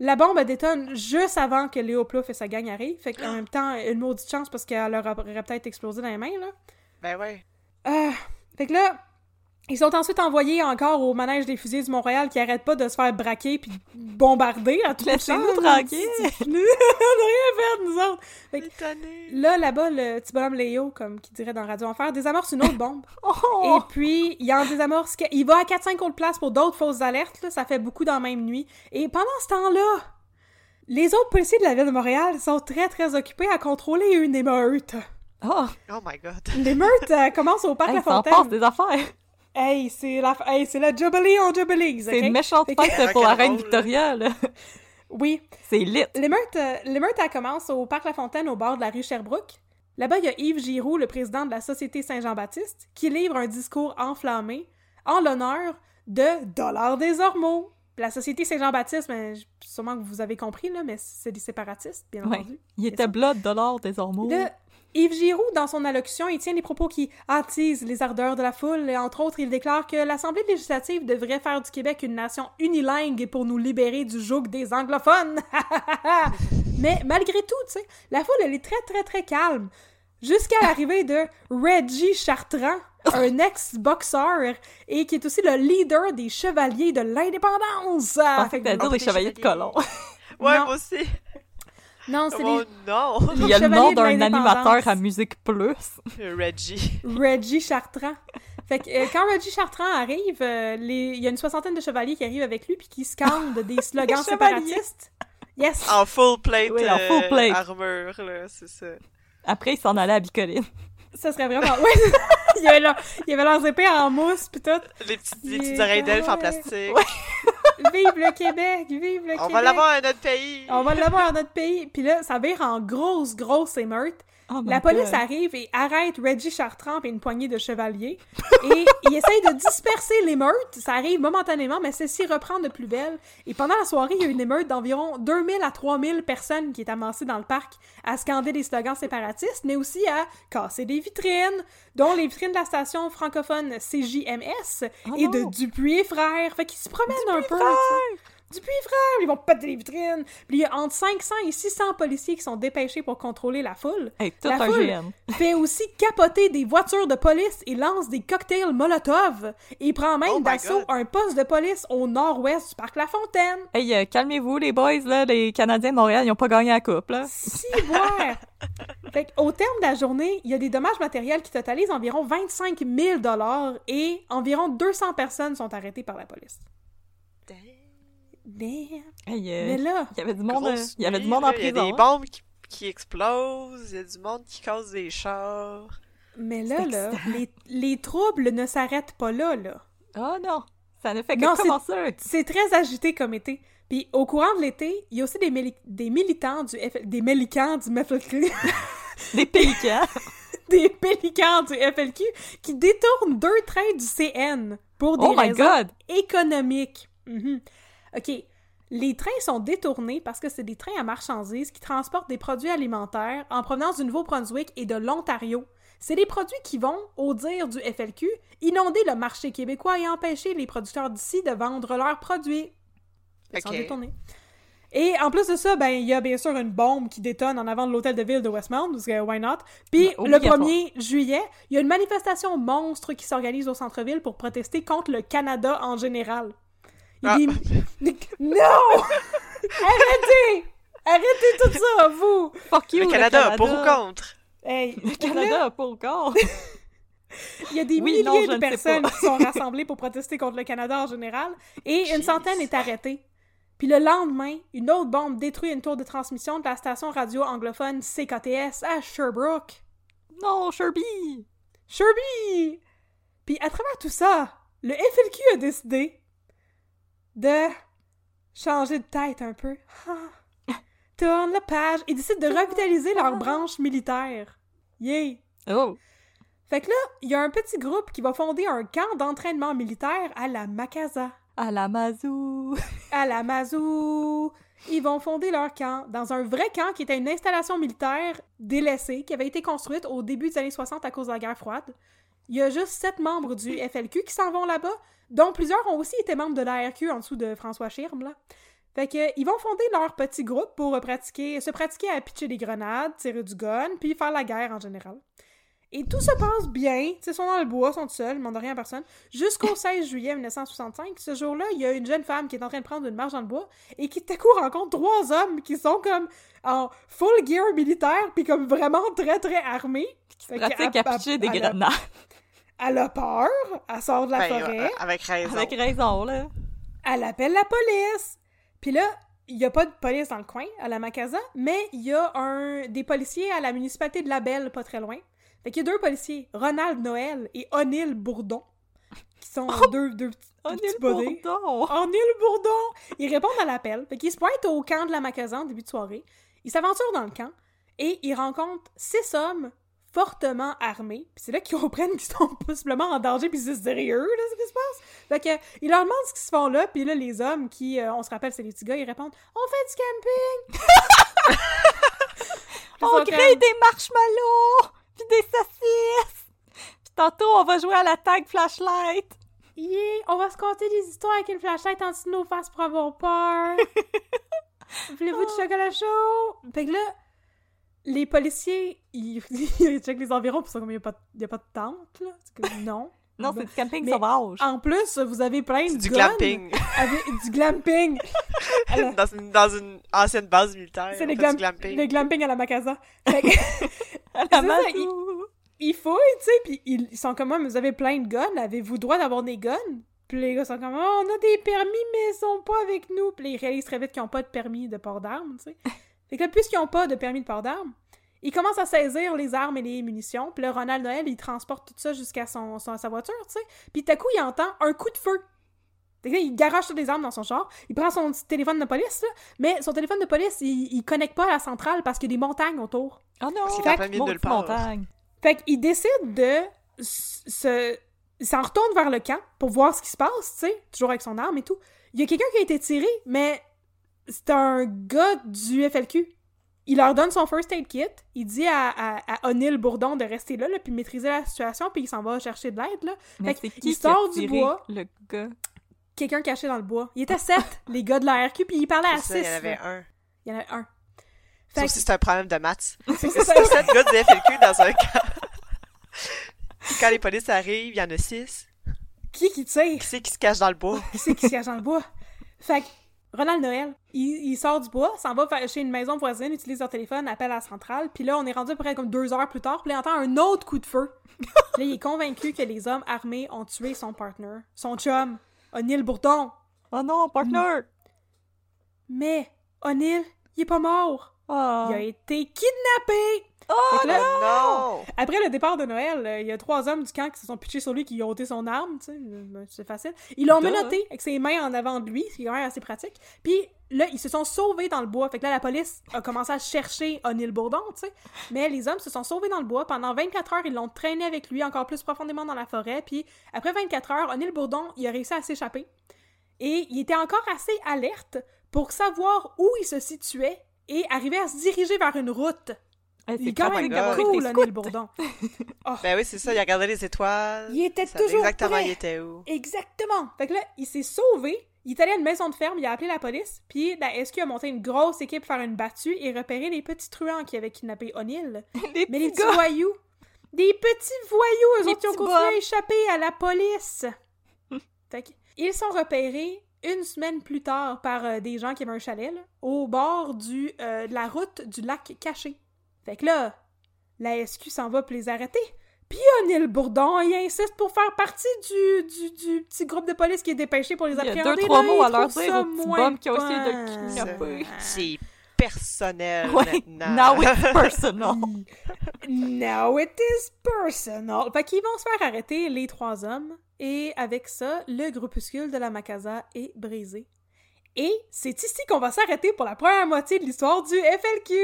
S3: la bombe elle détonne juste avant que Léo Plouf et sa gang arrivent. Fait qu'en même temps, une maudite chance parce qu'elle leur aurait peut-être explosé dans les mains, là.
S4: Ben ouais.
S3: Euh, fait que là, ils sont ensuite envoyés encore au manège des fusils du Montréal qui arrête pas de se faire braquer puis bombarder à tout le
S2: Laissez-nous
S3: temps.
S2: tranquilles.
S3: on n'a rien fait, nous autres. Fait que
S4: Étonné.
S3: Là, là-bas, le petit bonhomme Léo, comme qui dirait dans Radio Enfer, désamorce une autre bombe.
S2: Oh!
S3: Et puis, il en désamorce... Il va à 4-5 autres places pour d'autres fausses alertes. Là, ça fait beaucoup dans la même nuit. Et pendant ce temps-là, les autres policiers de la ville de Montréal sont très, très occupés à contrôler une émeute.
S2: Oh!
S4: Oh my god.
S3: L'émeute euh, commence au parc
S2: Hey,
S3: La
S2: ça en
S3: Fontaine.
S2: passe des affaires!
S3: Hey, c'est la, hey, c'est la Jubilee on Jubilees,
S2: C'est une méchante fête pour la reine. Victoria, là.
S3: Oui.
S2: C'est lit.
S3: L'émeute, euh, l'émeute, elle commence au parc La Fontaine, au bord de la rue Sherbrooke. Là-bas, il y a Yves Giroux, le président de la Société Saint-Jean-Baptiste, qui livre un discours enflammé en l'honneur de Dollar des Ormeaux. La Société Saint-Jean-Baptiste, ben, sûrement que vous avez compris, là, mais c'est des séparatistes, bien entendu.
S2: Il était blood de l'or des ormeaux.
S3: Là, Yves Giroux, dans son allocution, il tient des propos qui attisent les ardeurs de la foule. Et entre autres, il déclare que l'Assemblée législative devrait faire du Québec une nation unilingue pour nous libérer du joug des anglophones. Mais malgré tout, tu sais, la foule, elle est très, très, très calme. Jusqu'à l'arrivée de Reggie Chartrand, un ex-boxeur et qui est aussi le leader des Chevaliers de l'Indépendance. Ah, fait
S2: que dire les chevaliers de colon.
S4: Ouais,
S3: Non.
S4: moi aussi.
S3: Non, c'est
S4: Oh
S3: les
S4: non.
S2: Il y a le nom d'un animateur à Musique Plus.
S4: Reggie.
S3: Reggie Chartrand. Fait que euh, quand Reggie Chartrand arrive, euh, les- il y a une soixantaine de chevaliers qui arrivent avec lui puis qui scandent des slogans séparatistes. Yes.
S4: En full plate,
S2: Oui, en full
S4: euh,
S2: plate.
S4: armure, là, c'est ça.
S2: Après, il s'en allait à Bicoline.
S3: Ça serait vraiment. Ouais. il y avait leur- il y avait leurs épées en mousse puis tout.
S4: Les petites, les petites oreilles d'elfe en
S3: ouais. Vive le Québec, vive le
S4: On
S3: Québec.
S4: va l'avoir à notre pays.
S3: On va l'avoir dans notre pays. Puis là, ça vire en grosse, grosse émeute.
S2: Oh
S3: La police
S2: God.
S3: arrive et arrête Reggie Chartrand et une poignée de chevaliers. Et il essaye de disperser l'émeute. Ça arrive momentanément, mais celle-ci reprend de plus belle. Et pendant la soirée, il y a une émeute d'environ 2000 à 3000 personnes qui est amassée dans le parc à scander des slogans séparatistes, mais aussi à casser des vitrines, dont les vitrines de la station francophone CJMS
S2: Oh
S3: et
S2: non.
S3: de Dupuis et Frères. Fait qu'ils se promènent un peu. Du puits frère! Ils vont péter les vitrines! Puis il y a entre 500 et 600 policiers qui sont dépêchés pour contrôler la foule.
S2: Hey, tout
S3: La
S2: un
S3: foule fait aussi capoter des voitures de police et lance des cocktails Molotov. Et prend même
S4: Oh
S3: d'assaut un poste de police au nord-ouest du parc La Fontaine.
S2: Hey, euh, calmez-vous, les boys, là, les Canadiens de Montréal, ils ont pas gagné la coupe, là.
S3: Si, ouais! fait au terme de la journée, il y a des dommages matériels qui totalisent environ 25 000 et environ 200 personnes sont arrêtées par la police. Damn.
S2: Hey, euh,
S3: Mais là,
S2: il y avait du monde, il y avait du monde en
S4: là, Il y a
S2: prison.
S4: des
S2: hein.
S4: bombes qui, qui explosent, il y a du monde qui casse des chars.
S3: mais là, là, les, les troubles ne s'arrêtent pas là, là.
S2: Oh non, ça ne fait que
S3: Non, c'est-
S2: commencer.
S3: C'est très agité comme été. Puis au courant de l'été, il y a aussi des, mili- des militants du F- des mélicans du FLQ,
S2: Des pélicans.
S3: des pélicans du FLQ qui détournent deux trains du CN pour des
S2: Oh my
S3: raisons
S2: God!
S3: économiques. Mhm. OK. Les trains sont détournés parce que c'est des trains à marchandises qui transportent des produits alimentaires en provenance du Nouveau-Brunswick et de l'Ontario. C'est des produits qui vont, au dire du FLQ, inonder le marché québécois et empêcher les producteurs d'ici de vendre leurs produits. Ils sont détournés. Et en plus de ça, ben il y a bien sûr une bombe qui détonne en avant de l'hôtel de ville de Westmount, parce que why not? Puis
S2: Ben,
S3: le
S2: obligatoire.
S3: 1er juillet, il y a une manifestation monstre qui s'organise au centre-ville pour protester contre le Canada en général. Il
S4: Ah.
S3: Non! Arrêtez! Arrêtez tout ça, vous!
S2: Fuck you,
S4: Le Canada, pour ou contre?
S3: Hey,
S2: Le Canada, pour ou contre?
S3: Il y a des
S2: Oui,
S3: milliers de personnes qui sont rassemblées pour protester contre le Canada en général, et une centaine est arrêtée. Puis le lendemain, une autre bombe détruit une tour de transmission de la station radio anglophone CKTS à Sherbrooke.
S2: Non, Sherby!
S3: Sherby! Puis à travers tout ça, le FLQ a décidé de changer de tête un peu. Ah. Tourne la page et décide de revitaliser leur branche militaire. Yay!
S2: Oh!
S3: Fait que là, il y a un petit groupe qui va fonder un camp d'entraînement militaire à la Macasa.
S2: À la Mazou!
S3: À la Mazou! Ils vont fonder leur camp dans un vrai camp qui était une installation militaire délaissée qui avait été construite au début des années 60 à cause de la guerre froide. Il y a juste sept membres du FLQ qui s'en vont là-bas, dont plusieurs ont aussi été membres de l'ARQ en dessous de François Schirm, là. Fait que, ils vont fonder leur petit groupe pour euh, pratiquer, se pratiquer à pitcher des grenades, tirer du gun, puis faire la guerre en général. Et tout se passe bien. Ils sont dans le bois, ils sont tout seuls, ils demandent rien à personne. Jusqu'au 16 juillet 1965, ce jour-là, il y a une jeune femme qui est en train de prendre une marche dans le bois et qui tout à coup rencontre trois hommes qui sont comme en full gear militaire puis comme vraiment très très armés. Fait que
S2: Pratique
S3: elle-
S2: à pitcher des grenades.
S3: Elle a peur, elle sort de la
S4: Ben,
S3: forêt,
S4: euh, avec raison.
S2: Avec raison, là.
S3: elle appelle la police. Puis là, il y a pas de police dans le coin, à la Macasa, mais il y a un des policiers à la municipalité de Labelle, pas très loin. Fait qu'il y a deux policiers, Ronald Noël et O'Neill Bourdon, qui sont deux, deux, petits-
S2: Oh,
S3: deux petits bodés.
S2: bourdon!
S3: O'Neill Bourdon! Ils répondent à l'appel. Fait qu'ils se pointent au camp de la Macasa en début de soirée. Ils s'aventurent dans le camp et ils rencontrent six hommes fortement armés. Puis c'est là qu'ils comprennent qu'ils sont possiblement en danger puis c'est sérieux, là, ce qui se passe. Fait que, ils leur demandent ce qu'ils se font là, puis là, les hommes qui, euh, on se rappelle, c'est les petits gars, ils répondent « On fait du camping! »
S2: On
S3: comme,
S2: des marshmallows! Puis des saucisses! Puis tantôt, on va jouer à la tag flashlight!
S3: Yeah, on va se conter des histoires avec une flashlight en dessous de nos faces pour avoir peur. Voulez-vous du chocolat chaud? Fait que là, les policiers, ils, ils checkent les environs, puis ils sont comme, il n'y a, pas de- y a pas de tente, là. Non.
S2: Non, c'est du camping
S3: Mais-
S2: sauvage!
S3: En plus, vous avez plein de
S4: C'est du
S3: guns
S4: glamping.
S3: Avec du glamping.
S4: Dans, une, dans une ancienne base militaire.
S3: c'est le, glam-
S4: glamping.
S3: le glamping à la Macasa. Fait que,
S2: À la
S3: ils fouillent, tu sais, puis ils, sont comme, mais vous avez plein de guns, avez-vous droit d'avoir des guns? Puis les gars sont comme, Ah, on a des permis, mais ils sont pas avec nous. Puis ils réalisent très vite qu'ils ont pas de permis de port d'armes, tu sais. Fait que là, puisqu'ils ont pas de permis de port d'armes, ils commencent à saisir les armes et les munitions. Puis là, Ronald Noël, il transporte tout ça jusqu'à son, son- sa voiture, tu sais. Puis tout à coup, il entend un coup de feu. Fait que là, il garoche toutes les armes dans son char. Il prend son petit téléphone de police, là. Mais son téléphone de police, il, il connecte pas à la centrale parce qu'il y a des montagnes autour.
S2: Oh non!
S4: C'est plein milieu de
S2: montagne!
S3: Fait qu'il décide de se. Il s'en retourne vers le camp pour voir ce qui se passe, tu sais, toujours avec son arme et tout. Il y a quelqu'un qui a été tiré, mais c'est un gars du FLQ. Il leur donne son first aid kit. Il dit à, à, à O'Neill Bourdon de rester là, là, puis maîtriser la situation, puis il s'en va chercher de l'aide, là.
S2: Mais
S3: Fait
S2: qui qui a
S3: sort du
S2: tiré
S3: bois.
S2: le gars?
S3: quelqu'un caché dans le bois. Il était sept, les gars de la RQ, puis ils parlaient à six.
S4: ça, il y en avait
S3: là.
S4: un.
S3: Il y en avait un.
S4: Sauf
S3: Fait
S4: si
S3: que-
S4: c'est un problème de maths.
S3: c'est ça.
S4: sept gars de FLQ dans un camp. Quand les polices arrivent, il y en a six.
S3: Qui qui tire?
S4: Qui c'est qui se cache dans le bois?
S3: Qui c'est qui se cache dans le bois? Fait que Ronald Noël, il, il sort du bois, s'en va chez une maison voisine, utilise leur téléphone, appelle à la centrale, puis là, on est rendu à peu près comme deux heures plus tard, puis là, il entend un autre coup de feu. Là, il est convaincu que les hommes armés ont tué son partner, son chum, O'Neill Bourdon.
S2: Oh non, partner!
S3: Mais O'Neill, il est pas mort.
S2: Oh,
S3: Il a été kidnappé!
S2: Oh
S3: là,
S4: non!
S3: Après le départ de Noël, euh, il y a trois hommes du camp qui se sont pitchés sur lui, qui ont ôté son arme, tu sais, c'est facile. Ils l'ont menotté avec ses mains en avant de lui, ce qui est quand même assez pratique. Puis là, ils se sont sauvés dans le bois. Fait que là, la police a commencé à chercher O'Neill Bourdon, tu sais. Mais les hommes se sont sauvés dans le bois. Pendant 24 heures, ils l'ont traîné avec lui encore plus profondément dans la forêt. Puis après 24 heures, O'Neill Bourdon, il a réussi à s'échapper. Et il était encore assez alerte pour savoir où il se situait et arriver à se diriger vers une route.
S2: Eh,
S3: Il est
S2: c'est
S3: quand
S4: Oh
S3: même cool, O'Neill Bourdon.
S4: Ben oui, c'est ça, il a regardé les étoiles.
S3: Il était toujours
S4: exactement
S3: prêt.
S4: il était où.
S3: Exactement. Fait que là, il s'est sauvé. Il est allé à une maison de ferme, il a appelé la police, puis la SQ a monté une grosse équipe pour faire une battue et repérer les petits truands qui avaient kidnappé O'Neill.
S2: Les
S3: Mais les
S2: petits gars!
S3: voyous, des petits voyous, eux
S2: Les
S3: autres, qui ont continué à échapper à la police. fait que, ils sont repérés une semaine plus tard par euh, des gens qui avaient un chalet, là, au bord du, euh, de la route du lac caché. Fait que là, la SQ s'en va pour les arrêter. Puis O'Neill Bourdon, il insiste pour faire partie du, du, du petit groupe de police qui est dépêché pour les
S2: Il y a
S3: appréhender.
S2: deux, trois
S3: là,
S2: mots à leur dire aux petits bums qui ont essayé de kidnapper.
S4: C'est personnel
S2: Ouais,
S4: maintenant.
S2: now it's personal.
S3: Now it is personal. Fait qu'ils vont se faire arrêter, les trois hommes. Et avec ça, le groupuscule de la Macasa est brisé. Et c'est ici qu'on va s'arrêter pour la première moitié de l'histoire du FLQ.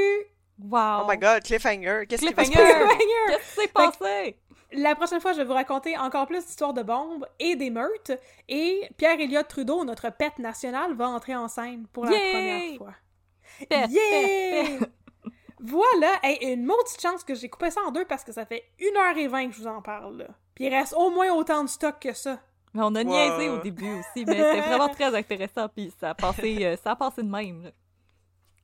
S2: Wow!
S4: Oh my god, cliffhanger, qu'est-ce qui va se
S2: Cliffhanger!
S4: passer?
S3: Cliffhanger!
S2: Qu'est-ce qui s'est passé?
S3: La prochaine fois, je vais vous raconter encore plus d'histoires de bombes et d'émeutes. Et pierre Elliott Trudeau, notre pet national, va entrer en scène pour la
S2: Yay!
S3: première fois.
S2: Pet,
S3: Yeah!
S2: pet, pet.
S3: Voilà! Hey, une maudite chance que j'ai coupé ça en deux parce que ça fait 1h20 que je vous en parle. Là. Puis il reste au moins autant de stock que ça.
S2: Mais on a
S4: Wow.
S2: niaisé au début aussi, mais c'était vraiment très intéressant, puis ça a passé, euh, ça a passé de même. là.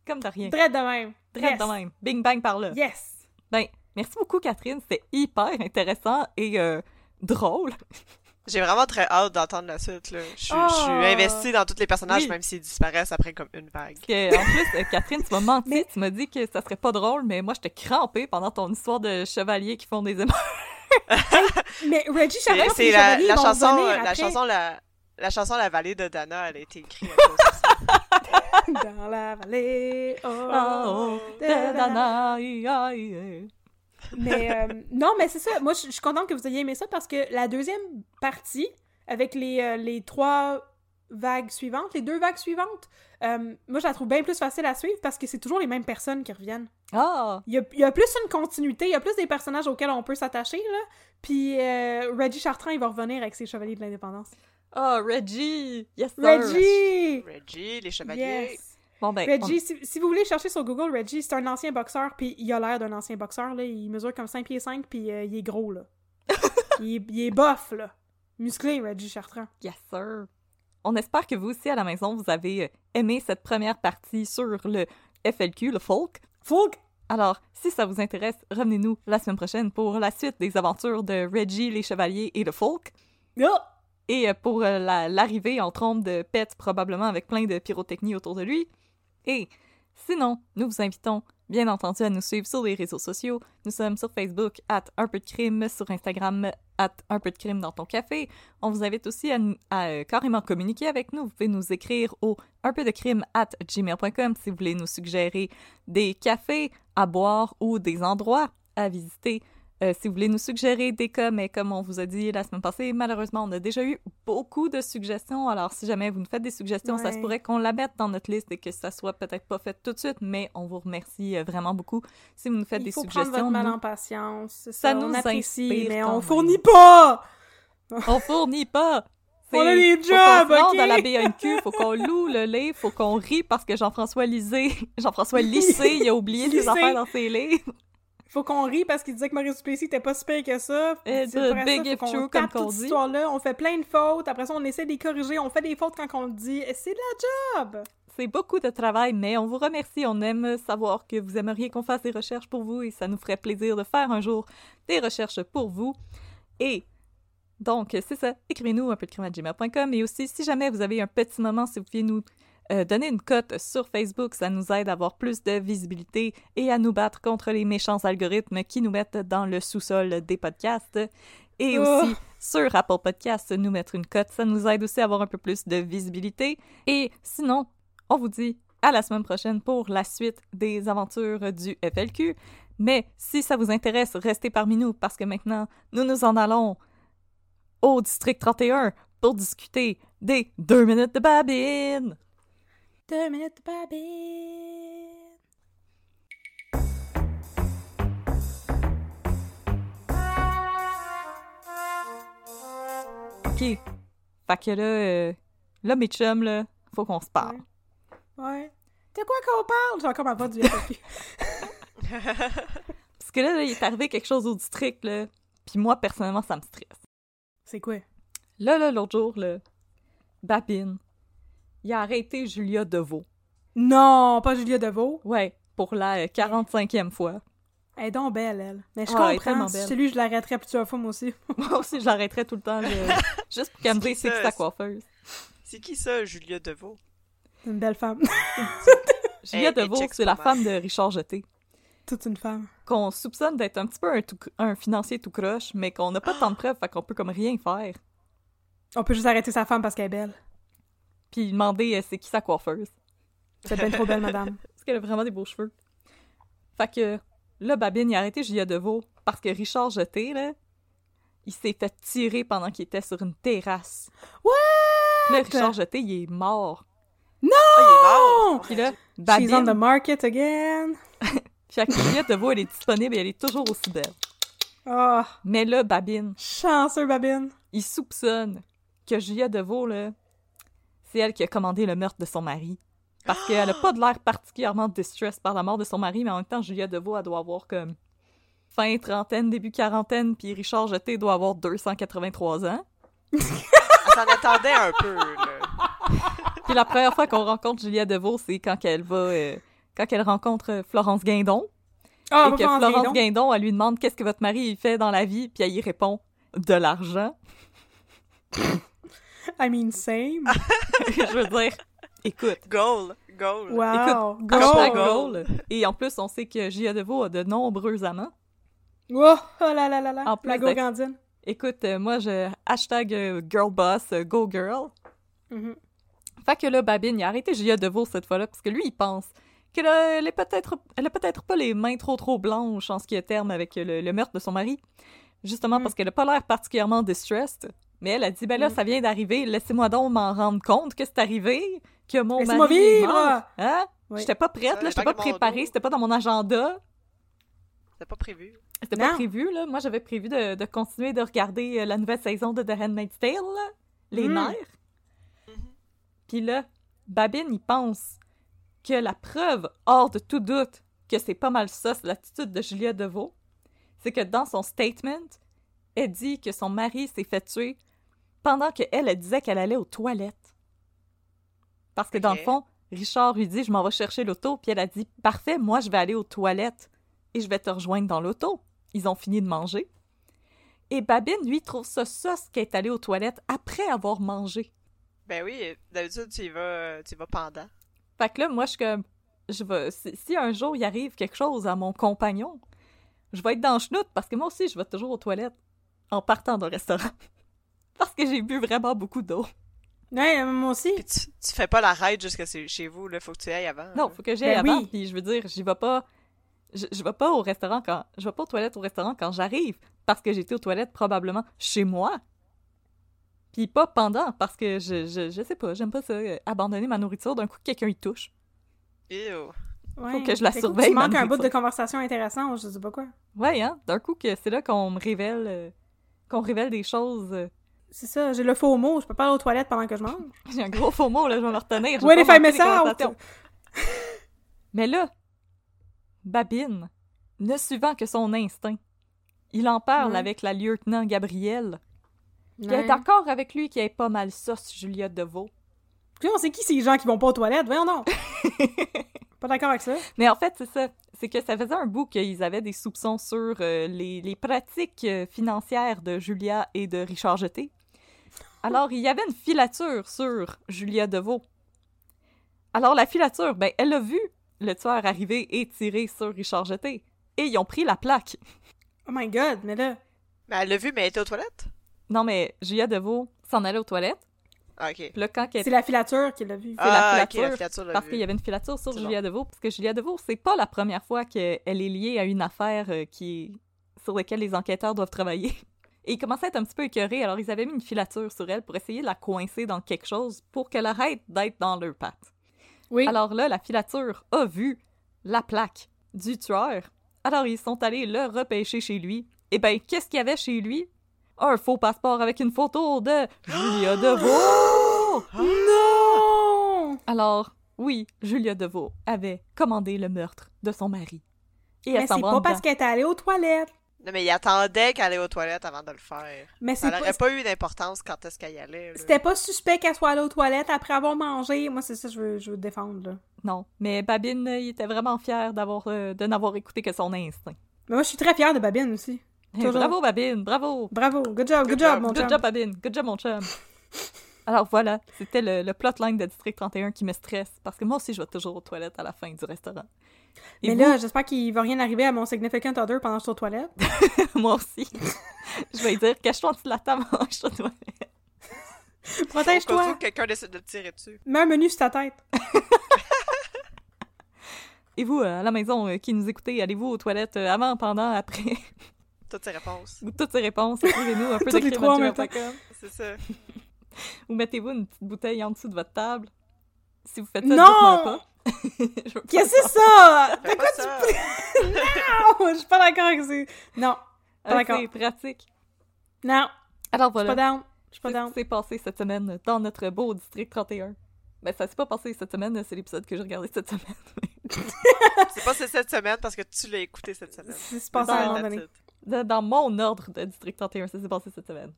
S2: Comme de rien.
S3: Drette de même.
S2: Très
S3: Yes.
S2: de même. Bing bang par là.
S3: Yes!
S2: Ben, merci beaucoup, Catherine. C'était hyper intéressant et euh, drôle.
S4: J'ai vraiment très hâte d'entendre la suite, là. Je suis
S3: Ah.
S4: je suis investie dans tous les personnages,
S2: Oui.
S4: même s'ils disparaissent après comme une vague.
S2: Que, en plus, euh, Catherine, tu m'as menti.
S3: Mais-
S2: Tu m'as dit que ça serait pas drôle, mais moi, j'étais crampée pendant ton histoire de chevaliers qui font des émotions.
S3: Mais Reggie
S4: C'est
S3: Charlotte
S4: c'est la, la
S3: vont
S4: chanson, euh, la
S3: après.
S4: chanson, la, la chanson La vallée de Dana, elle a été écrite à cause de ça.
S3: Dans la vallée. oh,
S2: oh,
S3: da, da, da.
S2: da-da-da, aïe, aïe, aïe.
S3: Mais euh, non, mais c'est ça. Moi, je suis contente que vous ayez aimé ça parce que la deuxième partie, avec les, euh, les trois vagues suivantes, les deux vagues suivantes, euh, moi, je la trouve bien plus facile à suivre parce que c'est toujours les mêmes personnes qui reviennent.
S2: Ah!
S3: Il y a, il y a plus une continuité, il y a plus des personnages auxquels on peut s'attacher, là. Puis euh, Reggie Chartrand, il va revenir avec ses Chevaliers de l'Indépendance.
S2: Ah, Reggie! Yes, sir!
S3: Reggie!
S4: Reggie, les chevaliers.
S3: Yes!
S2: Bon, ben,
S3: Reggie, si, si vous voulez chercher sur Google, Reggie, c'est un ancien boxeur, puis il a l'air d'un ancien boxeur, là. Il mesure comme 5 pieds 5, puis euh, il est gros, là. il, est, il est bof, là. Musclé, Reggie Chartrand.
S2: on- yes, sir! On espère que vous aussi, à la maison, vous avez euh, aimé cette première partie sur le FLQ, le folk.
S3: Folk!
S2: Alors, si ça vous intéresse, revenez-nous la semaine prochaine pour la suite des aventures de Reggie, les chevaliers et le folk. Et euh, pour euh, la- l'arrivée en trompe de Pet, probablement avec plein de pyrotechnie autour de lui. Et sinon, nous vous invitons, bien entendu, à nous suivre sur les réseaux sociaux. Nous sommes sur Facebook, at un peu de crime, sur Instagram, at un peu de crime dans ton café. On vous invite aussi à, euh, carrément communiquer avec nous. Vous pouvez nous écrire au un peu de crime at gmail.com si vous voulez nous suggérer des cafés à boire ou des endroits à visiter. Euh, si vous voulez nous suggérer des cas, mais comme on vous a dit la semaine passée, malheureusement, on a déjà eu beaucoup de suggestions. Alors, si jamais vous nous faites des suggestions, ça se pourrait qu'on la mette dans notre liste et que ça soit peut-être pas fait tout de suite, mais on vous remercie euh, vraiment beaucoup si vous nous faites
S3: Il
S2: des
S3: faut prendre
S2: suggestions.
S3: votre mal
S2: nous-
S3: en patience.
S2: ça
S3: Ça,
S2: nous
S3: on apprécie, mais on fournit pas!
S2: On fournit pas!
S3: On a des
S2: faut qu'on
S3: jobs,
S2: se rende
S3: ok?
S2: à la BNQ, faut qu'on loue le livre, faut qu'on rit parce que Jean-François Lisée, Jean-François Lissé, il a oublié ses
S3: Lissé.
S2: affaires dans ses livres.
S3: Faut qu'on rie parce qu'il disait que Maurice Duplessis était pas super que ça. C'est
S2: a
S3: vrai
S2: big
S3: ça,
S2: if true, comme qu'on
S3: toute cette
S2: dit.
S3: histoire-là. On fait plein de fautes. Après ça, on essaie de les corriger. On fait des fautes quand on le dit. Et C'est de la job!
S2: C'est beaucoup de travail, mais on vous remercie. On aime savoir que vous aimeriez qu'on fasse des recherches pour vous et ça nous ferait plaisir de faire un jour des recherches pour vous. Et donc, c'est ça. Écrivez-nous un peu de crime à gmail.com et aussi, si jamais vous avez un petit moment, si vous pouviez nous euh, donner une cote sur Facebook, ça nous aide à avoir plus de visibilité et à nous battre contre les méchants algorithmes qui nous mettent dans le sous-sol des podcasts. Et
S3: Oh.
S2: aussi, sur Apple Podcasts, nous mettre une cote, ça nous aide aussi à avoir un peu plus de visibilité. Et sinon, on vous dit à la semaine prochaine pour la suite des aventures du FLQ. Mais si ça vous intéresse, restez parmi nous parce que maintenant, nous nous en allons au district 31 pour discuter des deux minutes de babine.
S3: Deux minutes de babine.
S2: OK. Fait que là, euh, là, mes chums, là, faut qu'on se parle.
S3: Ouais. De quoi qu'on parle? J'ai encore ma voix du.
S2: Parce que là, là, il est arrivé quelque chose au district, là. Puis moi, personnellement, ça me stresse.
S3: C'est quoi?
S2: Là, là, l'autre jour, là, Babine, il a arrêté Julia Deveau.
S3: Non, pas Julia Deveau?
S2: Ouais, pour la euh, 45e fois.
S3: Elle est donc belle, elle. Mais je
S2: Ah, elle est
S3: comprends.
S2: tellement
S3: Si
S2: belle.
S3: celui, je l'arrêterais plusieurs fois, moi aussi.
S2: Moi aussi, je l'arrêterais tout le temps, juste pour qu'elle me
S4: C'est
S2: dise c'est qui
S4: ça,
S2: sa
S4: c'est-
S2: coiffeuse.
S4: C'est qui ça, Julia Deveau?
S3: C'est une belle femme.
S2: Julia
S4: elle
S2: Deveau, c'est la femme de Richard Jeté,
S3: Toute une femme.
S2: qu'on soupçonne d'être un petit peu un, tout- un financier tout croche, mais qu'on n'a pas tant de preuves, fait qu'on peut comme rien faire.
S3: On peut juste arrêter sa femme parce qu'elle est belle.
S2: Puis demander euh, c'est qui sa coiffeuse.
S3: C'est bien trop belle, madame.
S2: Parce qu'elle a vraiment des beaux cheveux. Fait que là, Babine, il a arrêté Julia Deveau parce que Richard Jeté, là, il s'est fait tirer pendant qu'il était sur une terrasse. Puis Là, Richard Jeté, il est mort.
S4: Ah, il est mort!
S2: Puis là,
S3: She's on the
S2: Babine,
S3: market again.
S2: fait que Julia Deveau, elle est disponible et elle est toujours aussi belle.
S3: Oh,
S2: Mais là, Babine,
S3: chanceux, Babine.
S2: il soupçonne que Julia Deveau, là, c'est elle qui a commandé le meurtre de son mari. Parce qu'elle a pas de l'air particulièrement distressed par la mort de son mari, mais en même temps, Julia Deveau, elle doit avoir comme fin trentaine, début quarantaine, puis Richard Jeté doit avoir 283 ans.
S4: Elle s'en attendait un peu, là.
S2: Puis la première fois qu'on rencontre Julia Deveau, c'est quand elle va... euh, quand elle rencontre euh, Florence Guindon.
S3: Oh,
S2: et que Florence Guindon, elle lui demande qu'est-ce que votre mari fait dans la vie, puis elle y répond de l'argent.
S3: I mean, same.
S2: Je veux dire, écoute,
S4: Goal! Goal!
S3: Wow.
S2: Écoute,
S3: Go.
S2: hashtag goal. Et en plus, on sait que Julia Deveau a de nombreux amants.
S3: Oh, oh là là là là.
S2: En plus
S3: La gourgandine.
S2: Écoute, euh, moi, je hashtag euh, girl boss, euh, go girl.
S3: Mhm.
S2: Fait que là, Babine, il a arrêté Julia Deveau cette fois-là, parce que lui, il pense qu'elle a, elle peut-être, elle a peut-être pas les mains trop trop blanches en ce qui est terme avec le, le meurtre de son mari. Justement
S3: Mm.
S2: parce qu'elle a pas l'air particulièrement distressed. Mais elle a dit, ben là,
S3: Mm.
S2: ça vient d'arriver, laissez-moi donc m'en rendre compte que c'est arrivé, que mon mari
S3: vivre!
S2: mort. Hein?
S3: Oui.
S2: J'étais pas prête, là, j'étais pas préparée, c'était pas dans mon agenda.
S4: C'était pas prévu.
S2: C'était pas prévu, là. Moi, j'avais prévu de, de continuer de regarder euh, la nouvelle saison de The Handmaid's Tale, là. Les
S3: Mm.
S2: nerfs. Puis là, Babine, il pense que la preuve, hors de tout doute, que c'est pas mal ça, c'est l'attitude de Julia Deveau, c'est que dans son statement, elle dit que son mari s'est fait tuer pendant qu'elle, elle disait qu'elle allait aux toilettes. Parce que dans le fond, Richard lui dit, je m'en vais chercher l'auto, puis elle a dit, parfait, moi je vais aller aux toilettes et je vais te rejoindre dans l'auto. Ils ont fini de manger. Et Babine, lui, trouve ça sauce qu'elle est allée aux toilettes après avoir mangé.
S4: Ben oui, d'habitude, tu y vas, tu y vas pendant.
S2: Fait que là, moi, je suis comme. Je vais, si, si un jour il arrive quelque chose à mon compagnon, je vais être dans le chenoute parce que moi aussi, je vais toujours aux toilettes en partant d'un restaurant. Parce que j'ai bu vraiment beaucoup d'eau.
S3: Ouais, euh, moi aussi.
S4: Puis tu, tu fais pas la ride jusqu'à chez vous, là. Faut que tu ailles avant.
S2: Non,
S4: là.
S2: faut que j'aille
S3: Ben
S2: avant.
S3: oui.
S2: Puis je veux dire, j'y vais pas. Je, je vais pas au restaurant quand. Je vais pas aux toilettes au restaurant quand j'arrive parce que j'étais aux toilettes probablement chez moi. Puis pas pendant parce que je, je, je sais pas, j'aime pas ça, euh, abandonner ma nourriture d'un coup que quelqu'un y touche.
S4: Ew.
S3: Ouais.
S2: que je la surveille,
S3: Tu manques
S2: ma
S3: un bout de conversation intéressant, je sais pas quoi.
S2: Ouais, hein, d'un coup que c'est là qu'on me révèle. euh, qu'on révèle des choses.
S3: C'est ça, j'ai le faux mot, je peux pas aller aux toilettes pendant que je mange.
S2: J'ai un gros faux mot, là, je vais me retenir. vais
S3: les
S2: conversations. Mais là, Babine ne suivant que son instinct. Il en parle avec la lieutenant Gabrielle, qui est d'accord avec lui qui est pas mal sauce Julia Deveau.
S3: On sait qui ces gens qui vont pas aux toilettes? Voyons donc! pas d'accord avec ça.
S2: Mais en fait, c'est ça. C'est que ça faisait un bout qu'ils avaient des soupçons sur euh, les, les pratiques euh, financières de Julia et de Richard Jeté. Alors, il y avait une filature sur Julia Deveau. Alors, la filature, ben, elle a vu le tueur arriver et tirer sur Richard Jeté. Et ils ont pris la plaque.
S3: Oh my god, mais là...
S4: Mais elle l'a vu, mais elle était aux toilettes?
S2: Non, mais Julia Deveau s'en allait aux toilettes.
S4: Ah, ok.
S2: Puis là, quand elle
S3: C'est la filature qui l'a vu.
S2: c'est la
S4: Ah, ok,
S2: filature,
S4: la filature l'a
S2: parce
S4: vu.
S2: qu'il y avait une filature sur
S4: C'est
S2: Julia Deveau, parce que Julia Deveau, c'est pas la première fois qu'elle est liée à une affaire euh, qui sur laquelle les enquêteurs doivent travailler. Et ils commençaient à être un petit peu écœurés, alors ils avaient mis une filature sur elle pour essayer de la coincer dans quelque chose pour qu'elle arrête d'être dans leurs pattes.
S3: Oui.
S2: Alors là, la filature a vu la plaque du tueur. Alors ils sont allés le repêcher chez lui. Et ben, qu'est-ce qu'il y avait chez lui? Un faux passeport avec une photo de Julia Deveau!
S3: Non!
S2: Alors, oui, Julia Deveau avait commandé le meurtre de son mari. Et
S3: Mais c'est pas parce qu'elle était allée aux toilettes.
S4: Non, mais il attendait qu'elle aille aux toilettes avant de le faire.
S3: Mais
S4: Ça n'aurait
S3: pas...
S4: pas eu d'importance quand est-ce qu'elle y allait.
S3: C'était pas suspect qu'elle soit allée aux toilettes après avoir mangé. Moi, c'est ça que je veux, je veux défendre, là.
S2: Non, mais Babine, euh, il était vraiment fier d'avoir euh, de n'avoir écouté que son instinct.
S3: Mais moi, je suis très fière de Babine aussi.
S2: Eh, bravo Babine, bravo.
S3: Bravo. Good job, good,
S4: Good
S3: job,
S4: job.
S3: mon
S2: Good
S3: chum.
S2: job Babine, good job mon chum. Alors voilà, c'était le, le plotline de District 31 qui me stresse parce que moi aussi je vais toujours aux toilettes à la fin du restaurant. Et
S3: Mais
S2: vous,
S3: là, j'espère qu'il va rien arriver à mon significant other pendant que je suis aux toilettes.
S2: moi aussi. je vais lui dire cache-toi en dessous de la table, je suis aux toilettes.
S3: Protège-toi.
S4: quelqu'un décide de te tirer dessus.
S3: Mets un menu sur ta tête.
S2: Et vous, euh, à la maison, euh, qui nous écoutez, allez-vous aux toilettes euh, avant, pendant, après?
S4: Toutes ces réponses.
S2: Ou toutes ces réponses, écrivez-nous un peu de.
S4: C'est ça.
S2: Ou mettez-vous une petite bouteille en dessous de votre table. Si vous faites ça,
S3: Non!
S2: pas.
S3: Qu'est-ce que c'est ça?
S4: Fais pas ça!
S3: Non! Je suis pas d'accord avec ça. Non. Pas
S2: Ah,
S3: d'accord.
S2: C'est pratique.
S3: Non.
S2: Alors
S3: Je suis
S2: voilà.
S3: pas down. Je suis pas
S2: C'est ce
S3: down.
S2: qui s'est passé cette semaine dans notre beau district 31. Ben, ça s'est pas passé cette semaine, c'est l'épisode que j'ai regardé cette semaine.
S4: C'est pas c'est cette semaine parce que tu l'as écouté cette semaine.
S3: C'est passé à un moment donné.
S2: Dans dans mon ordre de district 31, ça s'est passé cette semaine.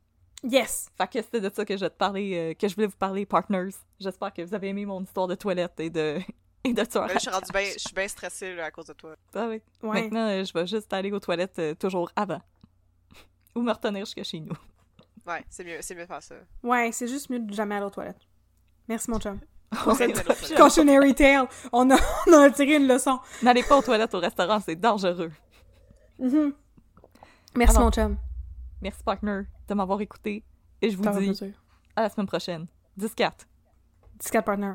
S3: Yes.
S2: Fait que c'était de ça que je vais te parler, euh, que je voulais vous parler, partners. J'espère que vous avez aimé mon histoire de toilette et de, et de tueur.
S4: Ben, je suis rendu bien, je suis bien stressée là, à cause de toi.
S2: Ah oui.
S3: Ouais.
S2: Maintenant, euh, je vais juste aller aux toilettes euh, toujours avant. Ou me retenir jusqu'à chez nous.
S4: Ouais, c'est mieux, c'est mieux de faire ça.
S3: Ouais, c'est juste mieux de jamais aller aux toilettes. Merci, mon chum. Cautionary tale. On a, on a tiré une leçon.
S2: N'allez pas aux toilettes au restaurant, c'est dangereux.
S3: Mhm. Merci,
S2: Alors,
S3: mon chum.
S2: Merci, partner, de m'avoir écouté. Et je vous dis à la semaine prochaine. 10-4.
S3: Discat partner.